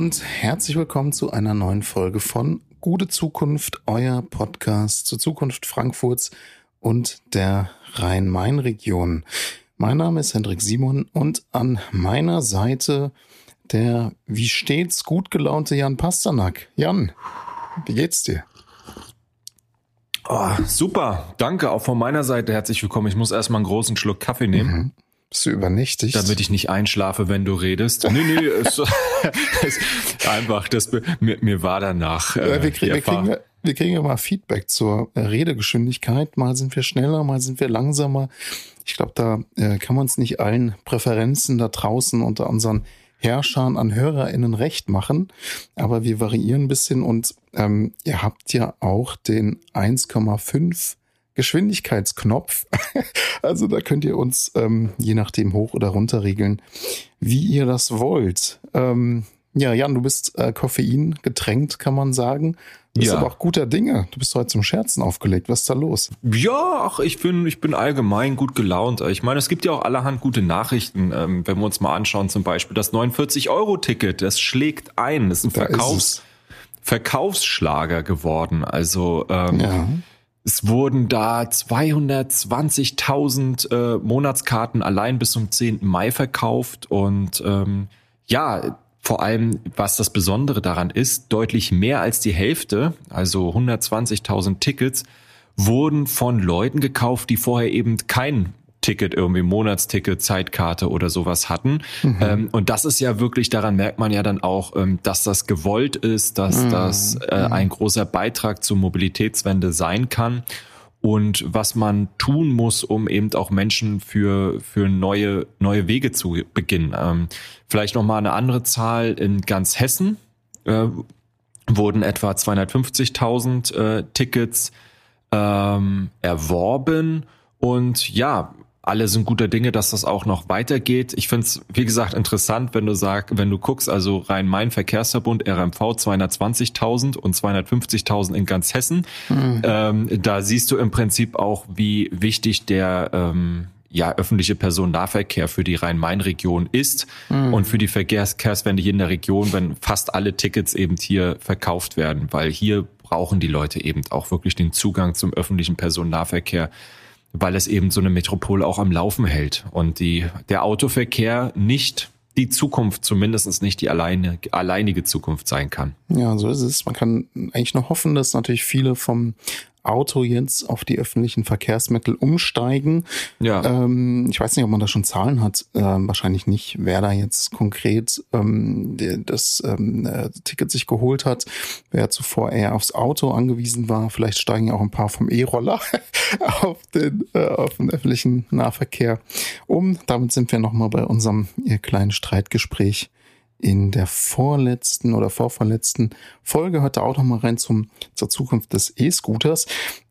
und herzlich willkommen zu einer neuen Folge von Gute Zukunft, euer Podcast zur Zukunft Frankfurts und der Rhein-Main-Region. Mein Name ist Hendrik Simon und an meiner Seite der wie stets gut gelaunte Jan Pasternak. Jan, wie geht's dir? Oh, super, danke auch von meiner Seite herzlich willkommen. Ich muss erstmal einen großen Schluck Kaffee nehmen. Mhm. Bist du übernächtigt? Damit ich nicht einschlafe, wenn du redest. Nee, nee, es, es, einfach, das, mir, mir war danach. Äh, ja, wir, krieg, wir, kriegen, wir kriegen ja mal Feedback zur Redegeschwindigkeit. Mal sind wir schneller, mal sind wir langsamer. Ich glaube, da äh, kann man es nicht allen Präferenzen da draußen unter unseren Herrschern an HörerInnen recht machen. Aber wir variieren ein bisschen und ähm, ihr habt ja auch den 1,5 Geschwindigkeitsknopf. also da könnt ihr uns ähm, je nachdem hoch oder runter regeln, wie ihr das wollt. Ähm, ja, Jan, du bist äh, Koffein getränkt, kann man sagen. Du bist ja. aber auch guter Dinge. Du bist heute zum Scherzen aufgelegt. Was ist da los? Ja, ach, ich bin, ich bin allgemein gut gelaunt. Ich meine, es gibt ja auch allerhand gute Nachrichten. Ähm, wenn wir uns mal anschauen, zum Beispiel das 49-Euro-Ticket, das schlägt ein. Das ist ein Verkaufs, ist Verkaufsschlager geworden. Also, ähm, ja. Es wurden da 220.000 äh, Monatskarten allein bis zum 10. Mai verkauft und ähm, ja, vor allem, was das Besondere daran ist, deutlich mehr als die Hälfte, also 120.000 Tickets, wurden von Leuten gekauft, die vorher eben kein Ticket, irgendwie Monatsticket, Zeitkarte oder sowas hatten. Mhm. Ähm, und das ist ja wirklich, daran merkt man ja dann auch, ähm, dass das gewollt ist, dass mhm. das äh, mhm. ein großer Beitrag zur Mobilitätswende sein kann. Und was man tun muss, um eben auch Menschen für, für neue, neue Wege zu beginnen. Ähm, vielleicht nochmal eine andere Zahl. In ganz Hessen äh, wurden etwa 250.000 äh, Tickets ähm, erworben. Und ja, alle sind guter Dinge, dass das auch noch weitergeht. Ich finde es, wie gesagt, interessant, wenn du sagst, wenn du guckst, also Rhein-Main-Verkehrsverbund, RMV 220.000 und 250.000 in ganz Hessen. Mhm. Ähm, da siehst du im Prinzip auch, wie wichtig der ähm, ja, öffentliche Personennahverkehr für die Rhein-Main-Region ist mhm. und für die Verkehrswende hier in der Region, wenn fast alle Tickets eben hier verkauft werden, weil hier brauchen die Leute eben auch wirklich den Zugang zum öffentlichen Personennahverkehr weil es eben so eine Metropole auch am Laufen hält und die, der Autoverkehr nicht die Zukunft, zumindest nicht die alleine, alleinige Zukunft sein kann. Ja, so ist es. Man kann eigentlich nur hoffen, dass natürlich viele vom Auto jetzt auf die öffentlichen Verkehrsmittel umsteigen. Ja. Ähm, ich weiß nicht, ob man da schon Zahlen hat. Ähm, wahrscheinlich nicht, wer da jetzt konkret ähm, das ähm, äh, Ticket sich geholt hat, wer zuvor eher aufs Auto angewiesen war. Vielleicht steigen ja auch ein paar vom E-Roller auf den äh, auf den öffentlichen Nahverkehr um. Damit sind wir nochmal bei unserem kleinen Streitgespräch in der vorletzten oder vorvorletzten Folge. Hört da auch noch mal rein zum, zur Zukunft des E-Scooters.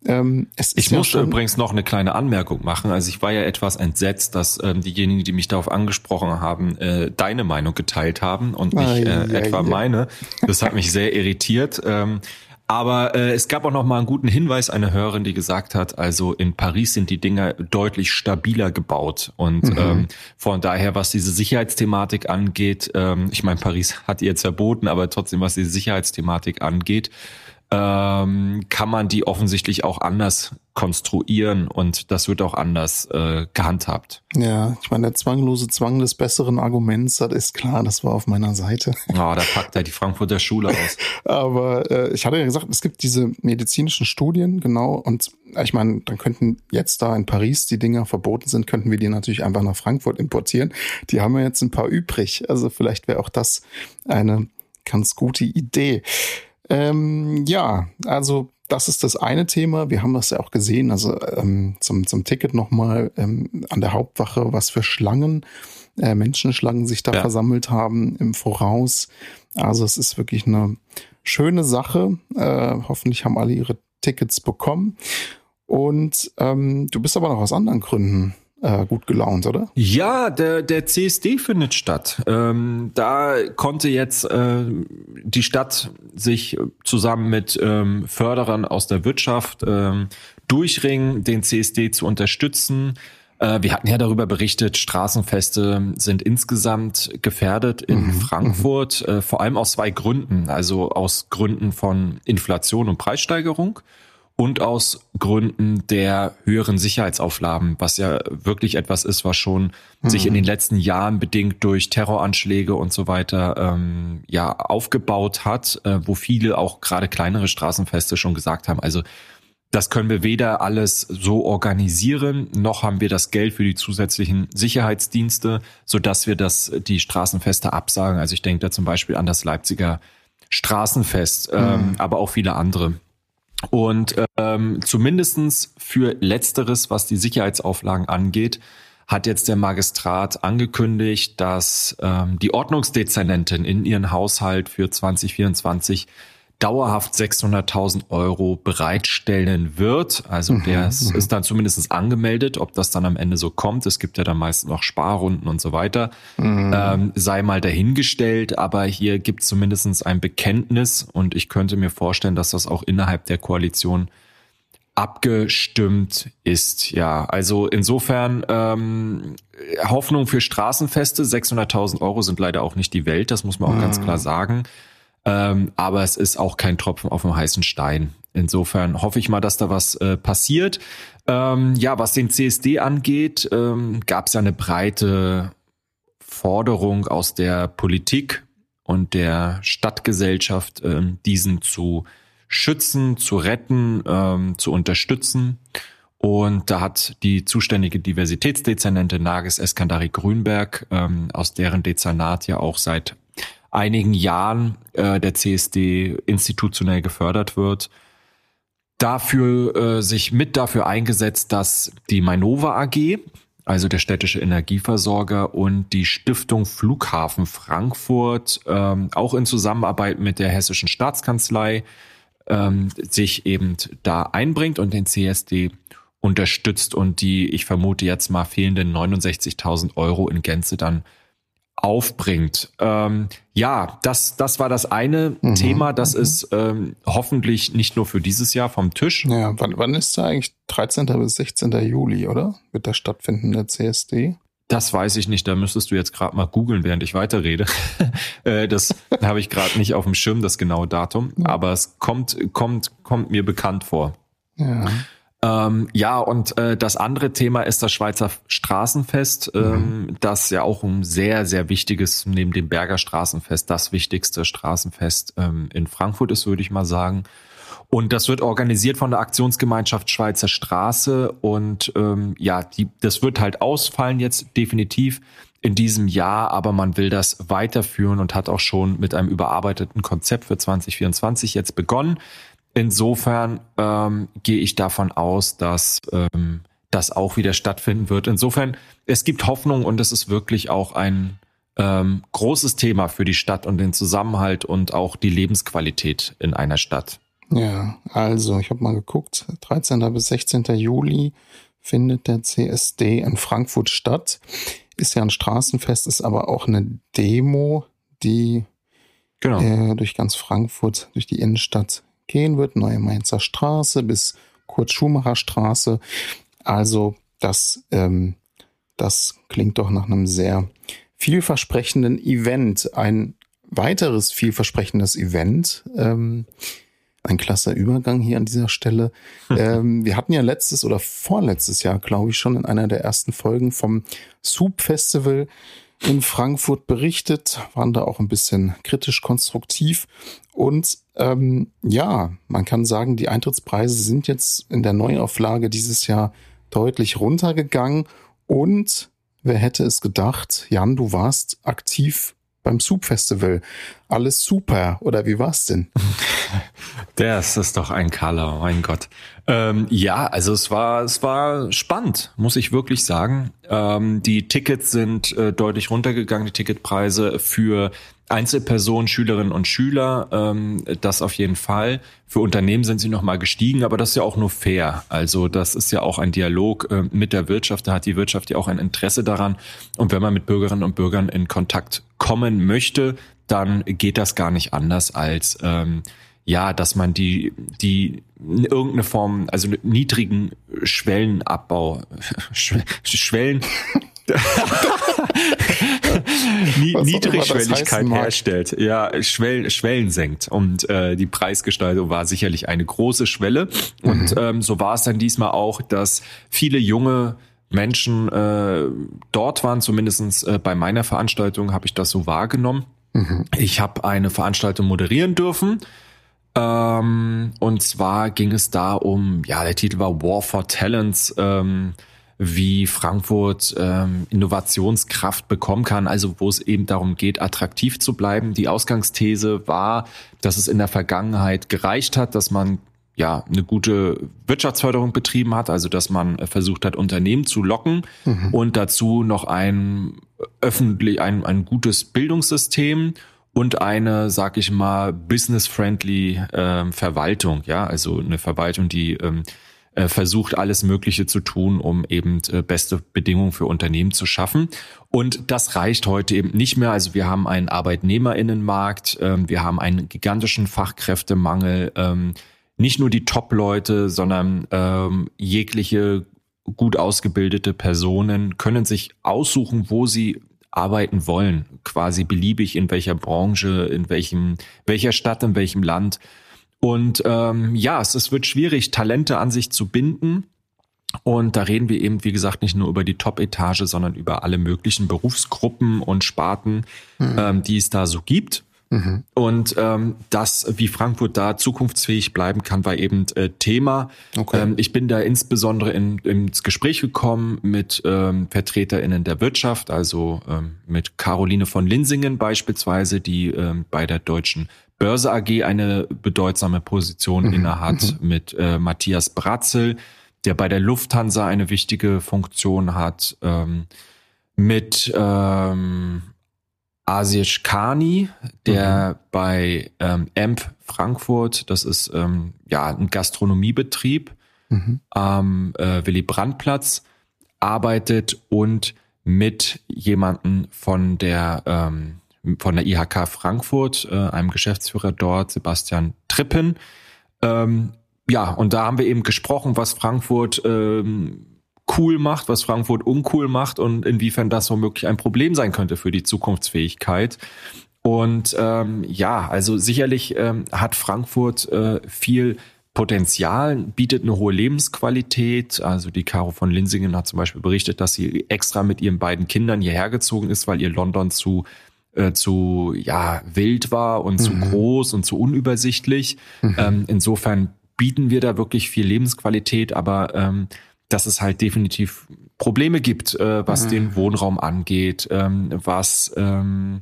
Ähm, ich ja muss übrigens noch eine kleine Anmerkung machen. Also ich war ja etwas entsetzt, dass ähm, diejenigen, die mich darauf angesprochen haben, äh, deine Meinung geteilt haben und nicht äh, ah, ja, etwa ja. meine. Das hat mich sehr irritiert. Ähm, aber äh, es gab auch noch mal einen guten Hinweis, eine Hörerin, die gesagt hat, also in Paris sind die Dinger deutlich stabiler gebaut. Und mhm. ähm, von daher, was diese Sicherheitsthematik angeht, ähm, ich meine, Paris hat jetzt verboten, aber trotzdem, was diese Sicherheitsthematik angeht, ähm, kann man die offensichtlich auch anders konstruieren und das wird auch anders äh, gehandhabt. Ja, ich meine, der zwanglose Zwang des besseren Arguments, das ist klar, das war auf meiner Seite. Ja, oh, da packt er die Frankfurter Schule aus. Aber äh, ich hatte ja gesagt, es gibt diese medizinischen Studien, genau, und äh, ich meine, dann könnten jetzt da in Paris die Dinger verboten sind, könnten wir die natürlich einfach nach Frankfurt importieren. Die haben wir jetzt ein paar übrig. Also vielleicht wäre auch das eine ganz gute Idee. Ähm, ja, also das ist das eine Thema. Wir haben das ja auch gesehen, also ähm, zum, zum Ticket nochmal ähm, an der Hauptwache, was für Schlangen, äh, Menschenschlangen sich da ja. versammelt haben im Voraus. Also es ist wirklich eine schöne Sache. Äh, hoffentlich haben alle ihre Tickets bekommen. Und ähm, du bist aber noch aus anderen Gründen äh, gut gelaunt, oder? Ja, der, der CSD findet statt. Ähm, da konnte jetzt äh, die Stadt sich zusammen mit ähm, Förderern aus der Wirtschaft ähm, durchringen, den CSD zu unterstützen. Äh, wir hatten ja darüber berichtet, Straßenfeste sind insgesamt gefährdet in mhm. Frankfurt, äh, vor allem aus zwei Gründen. Also aus Gründen von Inflation und Preissteigerung und aus Gründen der höheren Sicherheitsauflagen, was ja wirklich etwas ist, was schon mhm. sich in den letzten Jahren bedingt durch Terroranschläge und so weiter ähm, ja aufgebaut hat, äh, wo viele auch gerade kleinere Straßenfeste schon gesagt haben, also das können wir weder alles so organisieren, noch haben wir das Geld für die zusätzlichen Sicherheitsdienste, so dass wir das die Straßenfeste absagen. Also ich denke da zum Beispiel an das Leipziger Straßenfest, ähm, mhm. aber auch viele andere. Und ähm, zumindestens für letzteres, was die Sicherheitsauflagen angeht, hat jetzt der Magistrat angekündigt, dass ähm, die Ordnungsdezernentin in ihren Haushalt für 2024 dauerhaft 600.000 Euro bereitstellen wird. Also mhm, der ist, mhm. ist dann zumindest angemeldet, ob das dann am Ende so kommt. Es gibt ja dann meistens noch Sparrunden und so weiter. Mhm. Ähm, sei mal dahingestellt, aber hier gibt es zumindest ein Bekenntnis und ich könnte mir vorstellen, dass das auch innerhalb der Koalition abgestimmt ist. Ja, also insofern ähm, Hoffnung für Straßenfeste. 600.000 Euro sind leider auch nicht die Welt, das muss man auch mhm. ganz klar sagen. Ähm, aber es ist auch kein Tropfen auf dem heißen Stein. Insofern hoffe ich mal, dass da was äh, passiert. Ähm, ja, was den CSD angeht, ähm, gab es ja eine breite Forderung aus der Politik und der Stadtgesellschaft, ähm, diesen zu schützen, zu retten, ähm, zu unterstützen. Und da hat die zuständige Diversitätsdezernentin Nages Eskandari Grünberg, ähm, aus deren Dezernat ja auch seit einigen Jahren äh, der CSD institutionell gefördert wird, dafür äh, sich mit dafür eingesetzt, dass die Mainova AG, also der städtische Energieversorger und die Stiftung Flughafen Frankfurt, ähm, auch in Zusammenarbeit mit der Hessischen Staatskanzlei ähm, sich eben da einbringt und den CSD unterstützt und die, ich vermute jetzt mal, fehlenden 69.000 Euro in Gänze dann aufbringt. Ähm, ja, das, das war das eine mhm. Thema. Das mhm. ist ähm, hoffentlich nicht nur für dieses Jahr vom Tisch. Ja, wann, wann ist da eigentlich 13. bis 16. Juli, oder? Wird da stattfinden, der CSD? Das weiß ich nicht. Da müsstest du jetzt gerade mal googeln, während ich weiterrede. Äh, das habe ich gerade nicht auf dem Schirm, das genaue Datum. Aber es kommt, kommt, kommt mir bekannt vor. Ja. Ähm, ja, und äh, das andere Thema ist das Schweizer Straßenfest, ähm, mhm. das ja auch ein sehr, sehr wichtiges, neben dem Berger Straßenfest, das wichtigste Straßenfest ähm, in Frankfurt ist, würde ich mal sagen. Und das wird organisiert von der Aktionsgemeinschaft Schweizer Straße. Und ähm, ja, die, das wird halt ausfallen jetzt definitiv in diesem Jahr, aber man will das weiterführen und hat auch schon mit einem überarbeiteten Konzept für 2024 jetzt begonnen. Insofern ähm, gehe ich davon aus, dass ähm, das auch wieder stattfinden wird. Insofern, es gibt Hoffnung und es ist wirklich auch ein ähm, großes Thema für die Stadt und den Zusammenhalt und auch die Lebensqualität in einer Stadt. Ja, also ich habe mal geguckt, 13. bis 16. Juli findet der CSD in Frankfurt statt. Ist ja ein Straßenfest, ist aber auch eine Demo, die genau. äh, durch ganz Frankfurt, durch die Innenstadt gehen wird, Neue Mainzer Straße bis Kurt-Schumacher Straße. Also das, ähm, das klingt doch nach einem sehr vielversprechenden Event. Ein weiteres vielversprechendes Event, ähm, ein klasse Übergang hier an dieser Stelle. ähm, wir hatten ja letztes oder vorletztes Jahr, glaube ich, schon in einer der ersten Folgen vom Soup Festival in Frankfurt berichtet, waren da auch ein bisschen kritisch konstruktiv. Und ähm, ja, man kann sagen, die Eintrittspreise sind jetzt in der Neuauflage dieses Jahr deutlich runtergegangen. Und wer hätte es gedacht, Jan, du warst aktiv beim Soup Festival. Alles super, oder wie war's denn? Das ist doch ein Color, mein Gott. Ähm, ja, also es war, es war spannend, muss ich wirklich sagen. Ähm, die Tickets sind äh, deutlich runtergegangen, die Ticketpreise für Einzelpersonen, Schülerinnen und Schüler, ähm, das auf jeden Fall. Für Unternehmen sind sie nochmal gestiegen, aber das ist ja auch nur fair. Also das ist ja auch ein Dialog äh, mit der Wirtschaft. Da hat die Wirtschaft ja auch ein Interesse daran. Und wenn man mit Bürgerinnen und Bürgern in Kontakt kommen möchte, dann geht das gar nicht anders als ähm, ja, dass man die, die in irgendeine Form, also niedrigen Schwellenabbau, Schwellen, Niedrigschwelligkeit herstellt, ja, Schwellen, Schwellen senkt. Und äh, die Preisgestaltung war sicherlich eine große Schwelle. Und mhm. ähm, so war es dann diesmal auch, dass viele junge Menschen äh, dort waren, zumindestens äh, bei meiner Veranstaltung habe ich das so wahrgenommen. Mhm. Ich habe eine Veranstaltung moderieren dürfen ähm, und zwar ging es da um, ja, der Titel war War for Talents, ähm, wie Frankfurt ähm, Innovationskraft bekommen kann, also wo es eben darum geht, attraktiv zu bleiben. Die Ausgangsthese war, dass es in der Vergangenheit gereicht hat, dass man ja eine gute Wirtschaftsförderung betrieben hat, also dass man versucht hat, Unternehmen zu locken mhm. und dazu noch ein öffentlich ein, ein gutes Bildungssystem und eine, sag ich mal, business-friendly ähm, Verwaltung, ja, also eine Verwaltung, die ähm, äh, versucht, alles Mögliche zu tun, um eben äh, beste Bedingungen für Unternehmen zu schaffen. Und das reicht heute eben nicht mehr. Also wir haben einen Arbeitnehmerinnenmarkt, ähm, wir haben einen gigantischen Fachkräftemangel. Ähm, nicht nur die Top-Leute, sondern ähm, jegliche gut ausgebildete Personen können sich aussuchen, wo sie arbeiten wollen, quasi beliebig in welcher Branche, in welchem, welcher Stadt, in welchem Land. Und ähm, ja, es, es wird schwierig, Talente an sich zu binden. Und da reden wir eben, wie gesagt, nicht nur über die Top-Etage, sondern über alle möglichen Berufsgruppen und Sparten, mhm. ähm, die es da so gibt. Mhm. Und ähm, das, wie Frankfurt da zukunftsfähig bleiben kann, war eben äh, Thema. Okay. Ähm, ich bin da insbesondere in, ins Gespräch gekommen mit ähm, VertreterInnen der Wirtschaft, also ähm, mit Caroline von Linsingen beispielsweise, die ähm, bei der Deutschen Börse AG eine bedeutsame Position mhm. innehat, mhm. mit äh, Matthias Bratzel, der bei der Lufthansa eine wichtige Funktion hat, ähm, mit ähm, Asish Kani, der mhm. bei ähm, AMP Frankfurt, das ist ähm, ja ein Gastronomiebetrieb mhm. am äh, Willy Brandt-Platz, arbeitet und mit jemanden von der ähm, von der IHK Frankfurt, äh, einem Geschäftsführer dort, Sebastian Trippen. Ähm, ja, und da haben wir eben gesprochen, was Frankfurt ähm, cool macht, was Frankfurt uncool macht und inwiefern das womöglich ein Problem sein könnte für die Zukunftsfähigkeit. Und ähm, ja, also sicherlich ähm, hat Frankfurt äh, viel Potenzial, bietet eine hohe Lebensqualität. Also die Caro von Linsingen hat zum Beispiel berichtet, dass sie extra mit ihren beiden Kindern hierher gezogen ist, weil ihr London zu äh, zu ja wild war und mhm. zu groß und zu unübersichtlich. Mhm. Ähm, insofern bieten wir da wirklich viel Lebensqualität, aber ähm, dass es halt definitiv Probleme gibt, äh, was mhm. den Wohnraum angeht, ähm, was ähm,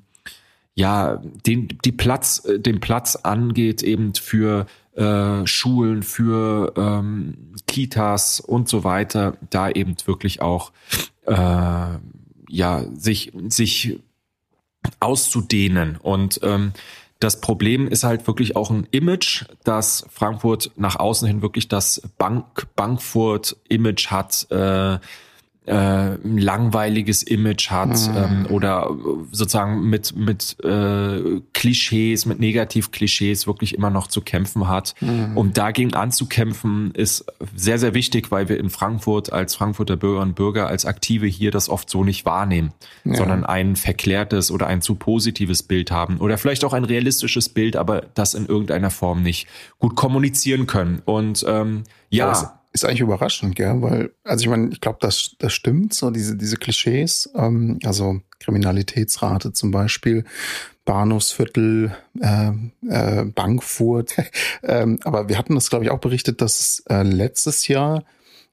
ja den die Platz äh, den Platz angeht eben für äh, Schulen, für ähm, Kitas und so weiter, da eben wirklich auch äh, ja sich sich auszudehnen und ähm, das Problem ist halt wirklich auch ein Image, dass Frankfurt nach außen hin wirklich das Bank Bankfurt-Image hat. Äh, äh, ein langweiliges Image hat mhm. ähm, oder sozusagen mit mit äh, Klischees, mit Negativ-Klischees wirklich immer noch zu kämpfen hat. Mhm. Um dagegen anzukämpfen, ist sehr sehr wichtig, weil wir in Frankfurt als Frankfurter Bürgerinnen und Bürger als Aktive hier das oft so nicht wahrnehmen, ja. sondern ein verklärtes oder ein zu positives Bild haben oder vielleicht auch ein realistisches Bild, aber das in irgendeiner Form nicht gut kommunizieren können. Und ähm, ja ist eigentlich überraschend, gell? Weil, also ich meine, ich glaube, das, das stimmt, so diese, diese Klischees, ähm, also Kriminalitätsrate zum Beispiel, Bahnhofsviertel, äh, äh, Bankfurt. ähm, aber wir hatten das, glaube ich, auch berichtet, dass äh, letztes Jahr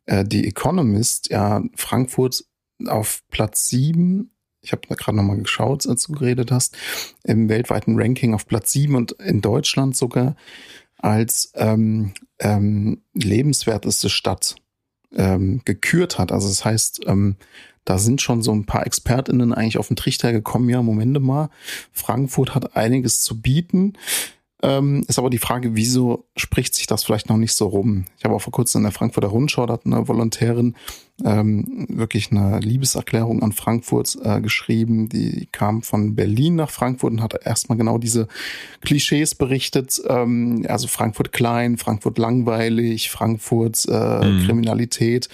äh, die Economist ja Frankfurt auf Platz sieben ich habe gerade nochmal geschaut, als du geredet hast, im weltweiten Ranking auf Platz sieben und in Deutschland sogar als ähm, ähm, lebenswerteste Stadt ähm, gekürt hat. Also das heißt, ähm, da sind schon so ein paar ExpertInnen eigentlich auf den Trichter gekommen, ja, Momente mal, Frankfurt hat einiges zu bieten. Ähm, ist aber die Frage, wieso spricht sich das vielleicht noch nicht so rum. Ich habe auch vor kurzem in der Frankfurter Rundschau, da hat eine Volontärin ähm, wirklich eine Liebeserklärung an Frankfurt äh, geschrieben. Die kam von Berlin nach Frankfurt und hat erstmal genau diese Klischees berichtet. Ähm, also Frankfurt klein, Frankfurt langweilig, Frankfurt äh, mhm. Kriminalität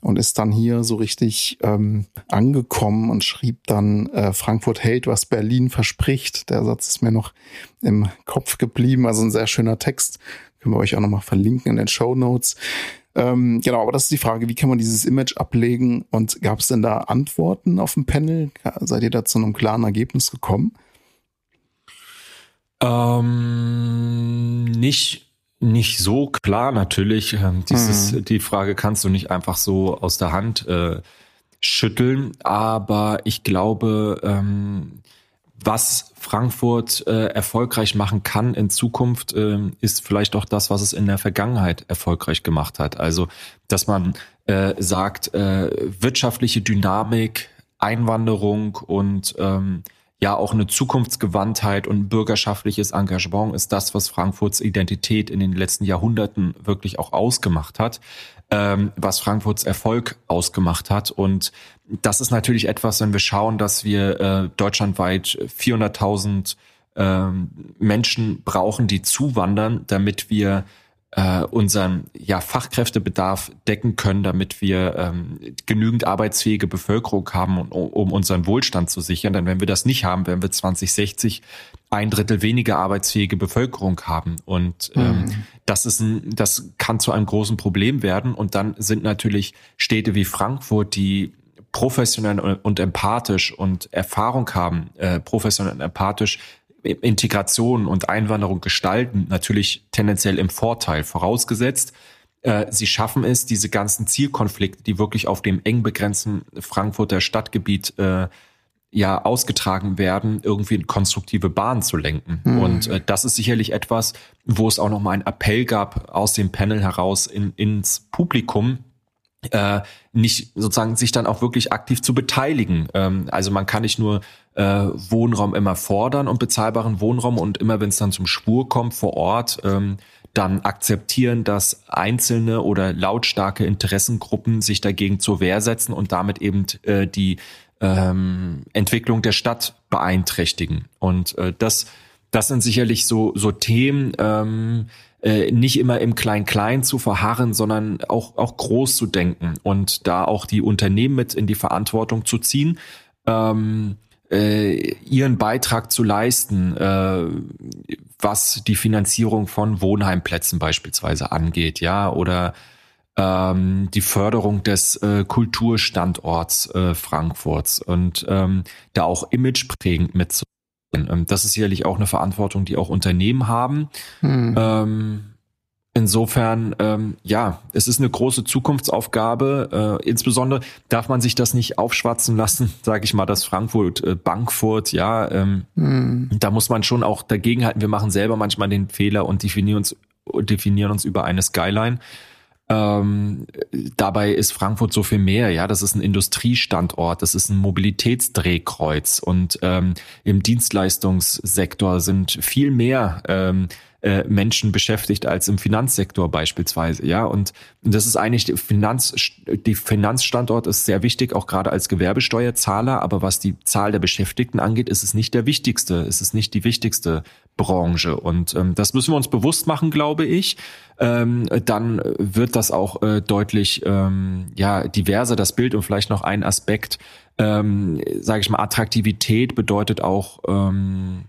und ist dann hier so richtig ähm, angekommen und schrieb dann, äh, Frankfurt hält, was Berlin verspricht. Der Satz ist mir noch im Kopf geblieben, also ein sehr schöner Text. Können wir euch auch nochmal verlinken in den Show Notes. Ähm, genau, aber das ist die Frage, wie kann man dieses Image ablegen und gab es denn da Antworten auf dem Panel? Seid ihr da zu einem klaren Ergebnis gekommen? Ähm, nicht, nicht so klar natürlich. Ähm, dieses, mhm. Die Frage kannst du nicht einfach so aus der Hand äh, schütteln, aber ich glaube, ähm, was Frankfurt äh, erfolgreich machen kann in Zukunft, äh, ist vielleicht auch das, was es in der Vergangenheit erfolgreich gemacht hat. Also, dass man äh, sagt, äh, wirtschaftliche Dynamik, Einwanderung und ähm, ja auch eine Zukunftsgewandtheit und bürgerschaftliches Engagement ist das, was Frankfurts Identität in den letzten Jahrhunderten wirklich auch ausgemacht hat, ähm, was Frankfurts Erfolg ausgemacht hat. Und das ist natürlich etwas, wenn wir schauen, dass wir äh, deutschlandweit 400.000 äh, Menschen brauchen, die zuwandern, damit wir äh, unseren ja, Fachkräftebedarf decken können, damit wir ähm, genügend arbeitsfähige Bevölkerung haben, um, um unseren Wohlstand zu sichern. Denn wenn wir das nicht haben, werden wir 2060 ein Drittel weniger arbeitsfähige Bevölkerung haben. Und ähm, mhm. das ist ein, das kann zu einem großen Problem werden. Und dann sind natürlich Städte wie Frankfurt, die professionell und empathisch und Erfahrung haben, äh, professionell und empathisch Integration und Einwanderung gestalten, natürlich tendenziell im Vorteil, vorausgesetzt, äh, sie schaffen es, diese ganzen Zielkonflikte, die wirklich auf dem eng begrenzten Frankfurter Stadtgebiet äh, ja ausgetragen werden, irgendwie in konstruktive Bahnen zu lenken. Mhm. Und äh, das ist sicherlich etwas, wo es auch noch mal einen Appell gab aus dem Panel heraus in, ins Publikum, äh, nicht sozusagen sich dann auch wirklich aktiv zu beteiligen. Ähm, also man kann nicht nur äh, Wohnraum immer fordern und bezahlbaren Wohnraum und immer wenn es dann zum Spur kommt vor Ort, ähm, dann akzeptieren, dass einzelne oder lautstarke Interessengruppen sich dagegen zur Wehr setzen und damit eben äh, die ähm, Entwicklung der Stadt beeinträchtigen. Und äh, das, das sind sicherlich so, so Themen, ähm, äh, nicht immer im Klein-Klein zu verharren, sondern auch, auch groß zu denken und da auch die Unternehmen mit in die Verantwortung zu ziehen. Ähm, äh, ihren Beitrag zu leisten, äh, was die Finanzierung von Wohnheimplätzen beispielsweise angeht, ja, oder ähm, die Förderung des äh, Kulturstandorts äh, Frankfurts und ähm, da auch imageprägend mitzunehmen. Ähm, das ist sicherlich auch eine Verantwortung, die auch Unternehmen haben. Hm. Ähm, Insofern, ähm, ja, es ist eine große Zukunftsaufgabe. Äh, insbesondere darf man sich das nicht aufschwatzen lassen, sage ich mal, das Frankfurt, äh, Bankfurt, ja. Ähm, mm. Da muss man schon auch dagegenhalten. Wir machen selber manchmal den Fehler und definieren uns, definieren uns über eine Skyline. Ähm, dabei ist Frankfurt so viel mehr, ja. Das ist ein Industriestandort, das ist ein Mobilitätsdrehkreuz und ähm, im Dienstleistungssektor sind viel mehr ähm, äh, Menschen beschäftigt als im Finanzsektor beispielsweise, ja. Und das ist eigentlich die Finanz, die Finanzstandort ist sehr wichtig, auch gerade als Gewerbesteuerzahler. Aber was die Zahl der Beschäftigten angeht, ist es nicht der wichtigste, ist es nicht die wichtigste Branche. Und ähm, das müssen wir uns bewusst machen, glaube ich. Ähm, dann wird das auch äh, deutlich ähm, ja diverser das Bild und vielleicht noch ein Aspekt, ähm, sage ich mal, Attraktivität bedeutet auch ähm,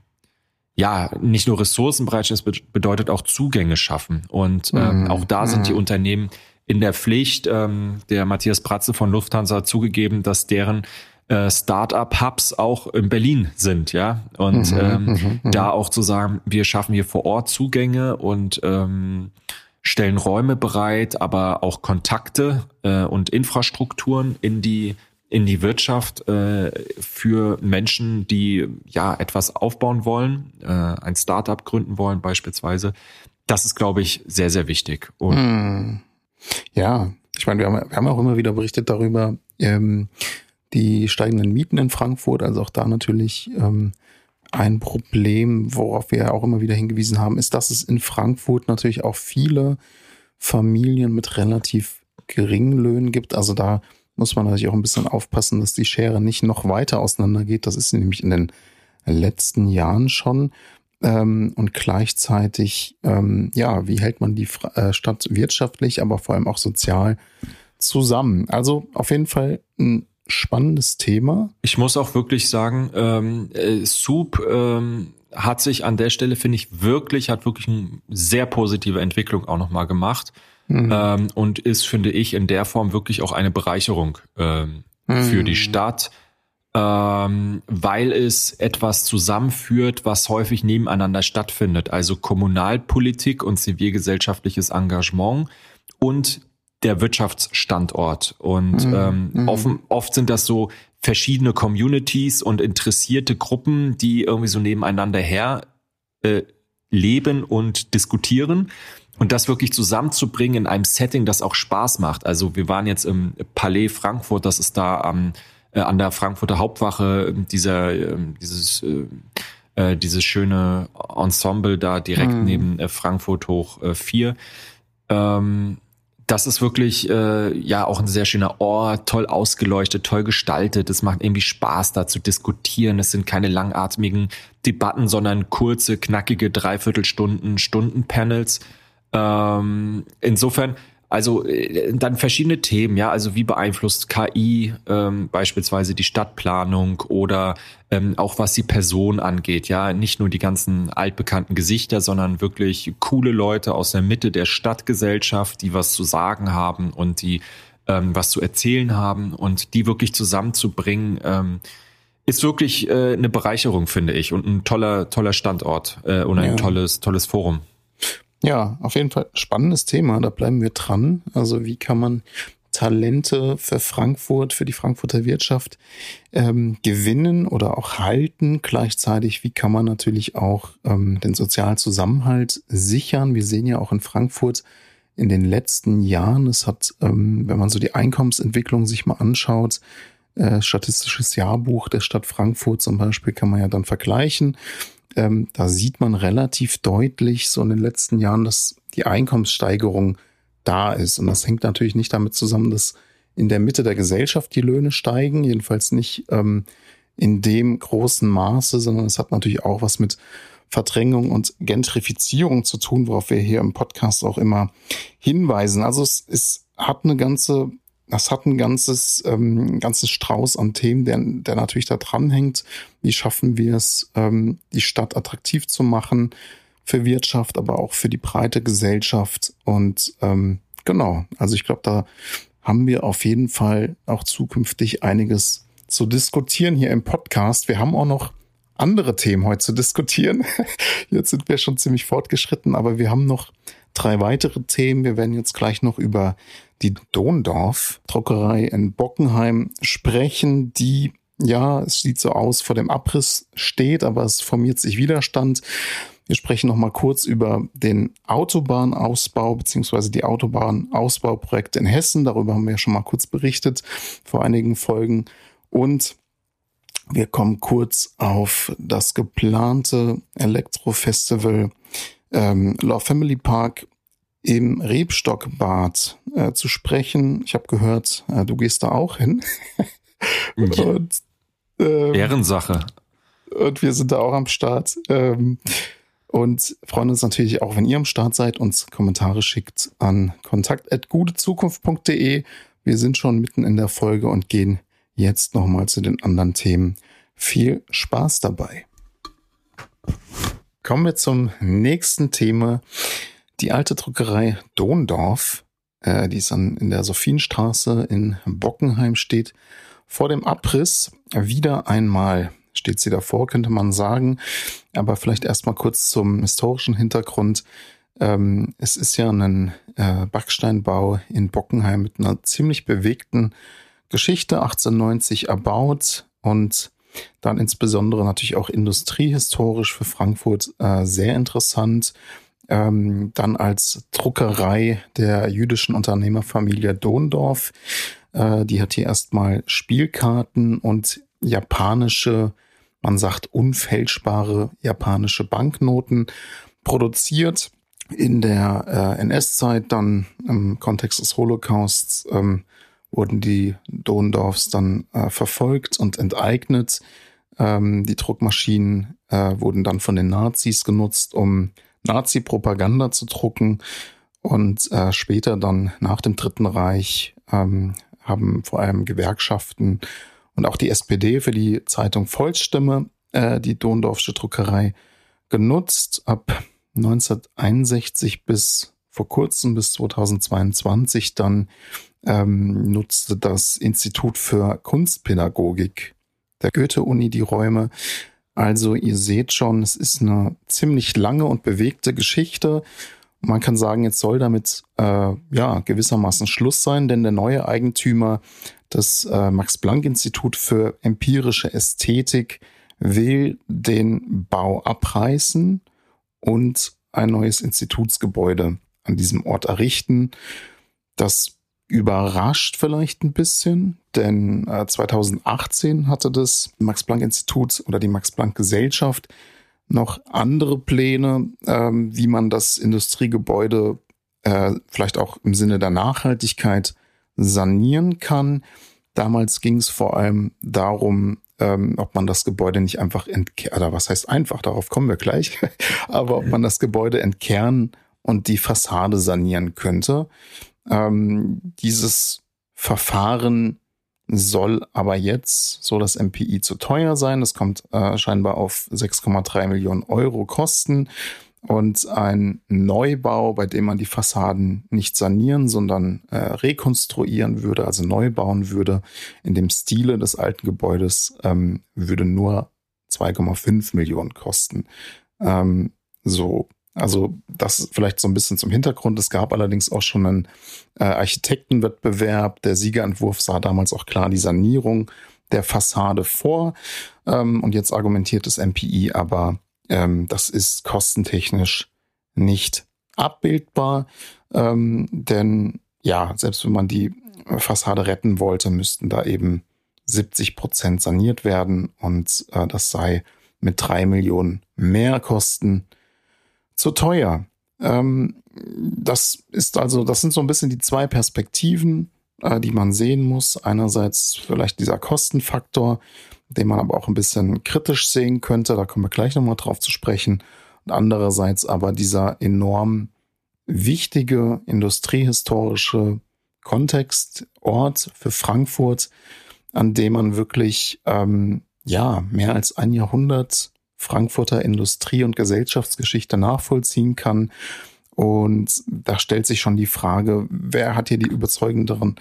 ja, nicht nur Ressourcenbereitschaft, es bedeutet auch Zugänge schaffen. Und ähm, mhm. auch da sind die mhm. Unternehmen in der Pflicht. Ähm, der Matthias Pratze von Lufthansa hat zugegeben, dass deren äh, Start-up-Hubs auch in Berlin sind, ja. Und mhm, ähm, mhm, mhm. da auch zu sagen, wir schaffen hier vor Ort Zugänge und ähm, stellen Räume bereit, aber auch Kontakte äh, und Infrastrukturen in die in die Wirtschaft äh, für Menschen, die ja etwas aufbauen wollen, äh, ein Startup gründen wollen beispielsweise. Das ist, glaube ich, sehr, sehr wichtig. Und hm. Ja, ich meine, wir haben, wir haben auch immer wieder berichtet darüber, ähm, die steigenden Mieten in Frankfurt, also auch da natürlich ähm, ein Problem, worauf wir auch immer wieder hingewiesen haben, ist, dass es in Frankfurt natürlich auch viele Familien mit relativ geringen Löhnen gibt. Also da muss man natürlich auch ein bisschen aufpassen, dass die Schere nicht noch weiter auseinandergeht. Das ist nämlich in den letzten Jahren schon. Ähm, und gleichzeitig, ähm, ja, wie hält man die äh, Stadt wirtschaftlich, aber vor allem auch sozial zusammen? Also auf jeden Fall ein spannendes Thema. Ich muss auch wirklich sagen, ähm, äh, Soup ähm, hat sich an der Stelle, finde ich, wirklich, hat wirklich eine sehr positive Entwicklung auch nochmal gemacht. Mhm. Ähm, und ist, finde ich, in der Form wirklich auch eine Bereicherung ähm, mhm. für die Stadt, ähm, weil es etwas zusammenführt, was häufig nebeneinander stattfindet. Also Kommunalpolitik und zivilgesellschaftliches Engagement und der Wirtschaftsstandort. Und mhm. ähm, mhm. oft, oft sind das so verschiedene Communities und interessierte Gruppen, die irgendwie so nebeneinander her äh, leben und diskutieren. Und das wirklich zusammenzubringen in einem Setting, das auch Spaß macht. Also wir waren jetzt im Palais Frankfurt, das ist da am, äh, an der Frankfurter Hauptwache, dieser, äh, dieses, äh, äh, dieses schöne Ensemble da direkt mhm. neben äh, Frankfurt hoch äh, 4. Ähm, das ist wirklich äh, ja auch ein sehr schöner Ort, toll ausgeleuchtet, toll gestaltet. Es macht irgendwie Spaß, da zu diskutieren. Es sind keine langatmigen Debatten, sondern kurze, knackige Dreiviertelstunden, Stundenpanels. Ähm, insofern also äh, dann verschiedene Themen, ja, also wie beeinflusst KI ähm, beispielsweise die Stadtplanung oder ähm, auch was die Person angeht, ja, nicht nur die ganzen altbekannten Gesichter, sondern wirklich coole Leute aus der Mitte der Stadtgesellschaft, die was zu sagen haben und die ähm, was zu erzählen haben und die wirklich zusammenzubringen, ähm, ist wirklich äh, eine Bereicherung, finde ich, und ein toller, toller Standort äh, und ein ja. tolles, tolles Forum. Ja, auf jeden Fall spannendes Thema, da bleiben wir dran. Also wie kann man Talente für Frankfurt, für die Frankfurter Wirtschaft ähm, gewinnen oder auch halten. Gleichzeitig, wie kann man natürlich auch ähm, den sozialen Zusammenhalt sichern. Wir sehen ja auch in Frankfurt in den letzten Jahren, es hat, ähm, wenn man so die Einkommensentwicklung sich mal anschaut, äh, statistisches Jahrbuch der Stadt Frankfurt zum Beispiel kann man ja dann vergleichen ähm, da sieht man relativ deutlich so in den letzten Jahren, dass die Einkommenssteigerung da ist. Und das hängt natürlich nicht damit zusammen, dass in der Mitte der Gesellschaft die Löhne steigen, jedenfalls nicht ähm, in dem großen Maße, sondern es hat natürlich auch was mit Verdrängung und Gentrifizierung zu tun, worauf wir hier im Podcast auch immer hinweisen. Also es, es hat eine ganze das hat ein ganzes, ähm, ganzes Strauß an Themen, der, der natürlich da dranhängt. Wie schaffen wir es, ähm, die Stadt attraktiv zu machen für Wirtschaft, aber auch für die breite Gesellschaft. Und ähm, genau, also ich glaube, da haben wir auf jeden Fall auch zukünftig einiges zu diskutieren hier im Podcast. Wir haben auch noch andere Themen heute zu diskutieren. Jetzt sind wir schon ziemlich fortgeschritten, aber wir haben noch drei weitere Themen. Wir werden jetzt gleich noch über die Dondorf Druckerei in Bockenheim sprechen, die ja, es sieht so aus, vor dem Abriss steht, aber es formiert sich Widerstand. Wir sprechen noch mal kurz über den Autobahnausbau beziehungsweise die Autobahnausbauprojekte in Hessen. Darüber haben wir ja schon mal kurz berichtet vor einigen Folgen. Und wir kommen kurz auf das geplante Elektrofestival ähm, Love Family Park im Rebstockbad äh, zu sprechen. Ich habe gehört, äh, du gehst da auch hin. ja. und, ähm, Ehrensache. Und wir sind da auch am Start. Ähm, und freuen uns natürlich auch, wenn ihr am Start seid, uns Kommentare schickt an kontakt.gutezukunft.de. Wir sind schon mitten in der Folge und gehen jetzt nochmal zu den anderen Themen. Viel Spaß dabei. Kommen wir zum nächsten Thema. Die alte Druckerei Dondorf, äh, die ist an, in der Sophienstraße in Bockenheim steht, vor dem Abriss wieder einmal steht sie davor, könnte man sagen. Aber vielleicht erstmal kurz zum historischen Hintergrund. Ähm, es ist ja ein äh, Backsteinbau in Bockenheim mit einer ziemlich bewegten Geschichte, 1890 erbaut und dann insbesondere natürlich auch industriehistorisch für Frankfurt äh, sehr interessant. Ähm, dann als Druckerei der jüdischen Unternehmerfamilie Dondorf. Äh, die hat hier erstmal Spielkarten und japanische man sagt unfälschbare japanische Banknoten produziert. In der äh, NS-Zeit dann im Kontext des Holocausts ähm, wurden die Dondorfs dann äh, verfolgt und enteignet. Ähm, die Druckmaschinen äh, wurden dann von den Nazis genutzt, um Nazi-Propaganda zu drucken. Und äh, später dann nach dem Dritten Reich ähm, haben vor allem Gewerkschaften und auch die SPD für die Zeitung Volksstimme äh, die Dondorfsche Druckerei genutzt. Ab 1961 bis vor kurzem bis 2022 dann ähm, nutzte das Institut für Kunstpädagogik der Goethe-Uni die Räume. Also ihr seht schon, es ist eine ziemlich lange und bewegte Geschichte. Man kann sagen, jetzt soll damit äh, ja gewissermaßen Schluss sein, denn der neue Eigentümer, das äh, Max-Planck-Institut für empirische Ästhetik, will den Bau abreißen und ein neues Institutsgebäude an diesem Ort errichten. Das überrascht vielleicht ein bisschen, denn äh, 2018 hatte das Max-Planck-Institut oder die Max-Planck-Gesellschaft noch andere Pläne, ähm, wie man das Industriegebäude äh, vielleicht auch im Sinne der Nachhaltigkeit sanieren kann. Damals ging es vor allem darum, ähm, ob man das Gebäude nicht einfach entkernen, oder was heißt einfach, darauf kommen wir gleich, aber ob man das Gebäude entkernen und die Fassade sanieren könnte. Ähm, dieses Verfahren soll aber jetzt, so das MPI, zu teuer sein. Das kommt äh, scheinbar auf 6,3 Millionen Euro kosten. Und ein Neubau, bei dem man die Fassaden nicht sanieren, sondern äh, rekonstruieren würde, also neu bauen würde, in dem Stile des alten Gebäudes, ähm, würde nur 2,5 Millionen kosten. Ähm, so also das vielleicht so ein bisschen zum Hintergrund. Es gab allerdings auch schon einen äh, Architektenwettbewerb. Der Siegerentwurf sah damals auch klar die Sanierung der Fassade vor. Ähm, und jetzt argumentiert das MPI aber, ähm, das ist kostentechnisch nicht abbildbar. Ähm, denn ja, selbst wenn man die Fassade retten wollte, müssten da eben 70 Prozent saniert werden. Und äh, das sei mit drei Millionen mehr Kosten zu teuer. Ähm, das ist also, das sind so ein bisschen die zwei Perspektiven, äh, die man sehen muss. Einerseits vielleicht dieser Kostenfaktor, den man aber auch ein bisschen kritisch sehen könnte. Da kommen wir gleich nochmal drauf zu sprechen. Und andererseits aber dieser enorm wichtige industriehistorische Kontext, Ort für Frankfurt, an dem man wirklich ähm, ja mehr als ein Jahrhundert Frankfurter Industrie- und Gesellschaftsgeschichte nachvollziehen kann. Und da stellt sich schon die Frage, wer hat hier die überzeugenderen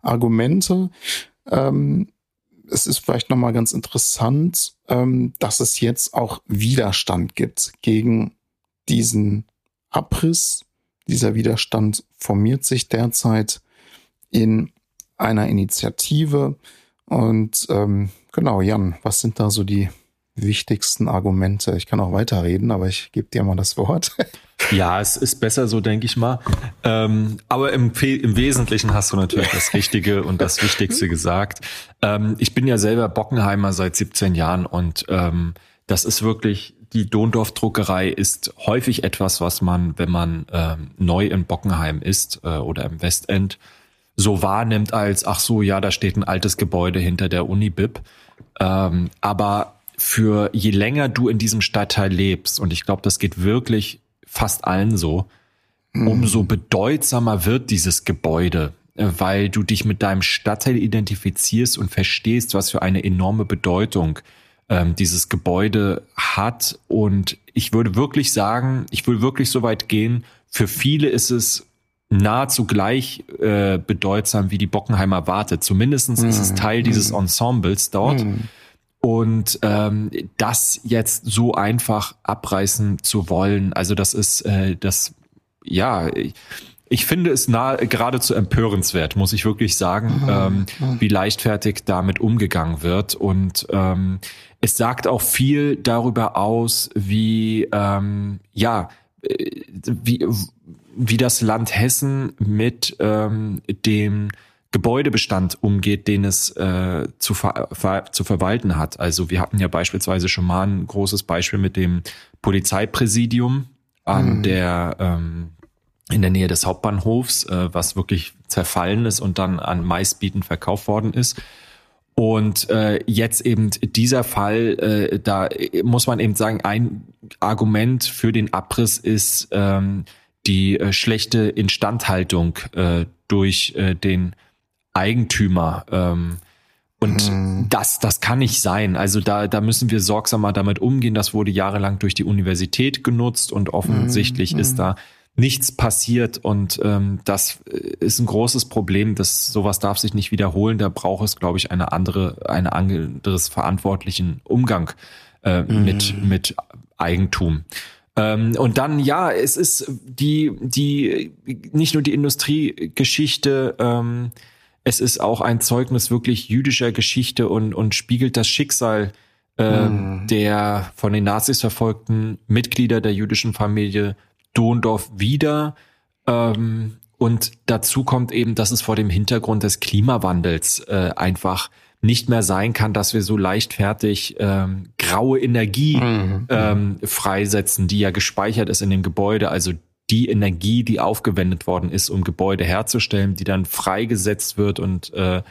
Argumente? Ähm, es ist vielleicht nochmal ganz interessant, ähm, dass es jetzt auch Widerstand gibt gegen diesen Abriss. Dieser Widerstand formiert sich derzeit in einer Initiative. Und ähm, genau, Jan, was sind da so die wichtigsten Argumente. Ich kann auch weiterreden, aber ich gebe dir mal das Wort. Ja, es ist besser so, denke ich mal. Ähm, aber im, im, Wesentlichen hast du natürlich das Richtige und das Wichtigste gesagt. Ähm, ich bin ja selber Bockenheimer seit 17 Jahren und ähm, das ist wirklich, die Dondorf-Druckerei ist häufig etwas, was man, wenn man ähm, neu in Bockenheim ist äh, oder im Westend, so wahrnimmt als, ach so, ja, da steht ein altes Gebäude hinter der Uni-Bib. Ähm, aber für je länger du in diesem Stadtteil lebst, und ich glaube, das geht wirklich fast allen so, mhm. umso bedeutsamer wird dieses Gebäude, äh, weil du dich mit deinem Stadtteil identifizierst und verstehst, was für eine enorme Bedeutung ähm, dieses Gebäude hat. Und ich würde wirklich sagen, ich würde wirklich so weit gehen, für viele ist es nahezu gleich äh, bedeutsam wie die Bockenheimer Warte. Zumindestens mhm. ist es mhm. Teil dieses mhm. Ensembles dort. Mhm. Und ähm, das jetzt so einfach abreißen zu wollen, also das ist äh, das, ja, ich finde es nahe, geradezu empörenswert, muss ich wirklich sagen, mhm. ähm, mhm. wie leichtfertig damit umgegangen wird. Und ähm, es sagt auch viel darüber aus, wie, ähm, ja, äh, wie, wie das Land Hessen mit ähm, dem Gebäudebestand umgeht, den es äh, zu, ver ver zu verwalten hat. Also wir hatten ja beispielsweise schon mal ein großes Beispiel mit dem Polizeipräsidium an mhm. der ähm, in der Nähe des Hauptbahnhofs, äh, was wirklich zerfallen ist und dann an meistbietend verkauft worden ist. Und äh, jetzt eben dieser Fall, äh, da muss man eben sagen, ein Argument für den Abriss ist ähm, die äh, schlechte Instandhaltung äh, durch äh, den Eigentümer. Ähm, und hm. das, das kann nicht sein. Also da, da müssen wir sorgsamer damit umgehen. Das wurde jahrelang durch die Universität genutzt und offensichtlich hm. ist da nichts passiert und ähm, das ist ein großes Problem. Das sowas darf sich nicht wiederholen. Da braucht es, glaube ich, eine andere, eine anderes verantwortlichen Umgang äh, hm. mit mit Eigentum. Ähm, und dann, ja, es ist die, die, nicht nur die Industriegeschichte, ähm, es ist auch ein Zeugnis wirklich jüdischer Geschichte und, und spiegelt das Schicksal äh, mhm. der von den Nazis verfolgten Mitglieder der jüdischen Familie Dohndorf wieder. Ähm, und dazu kommt eben, dass es vor dem Hintergrund des Klimawandels äh, einfach nicht mehr sein kann, dass wir so leichtfertig ähm, graue Energie mhm. ähm, freisetzen, die ja gespeichert ist in dem Gebäude. Also die Energie, die aufgewendet worden ist, um Gebäude herzustellen, die dann freigesetzt wird und äh,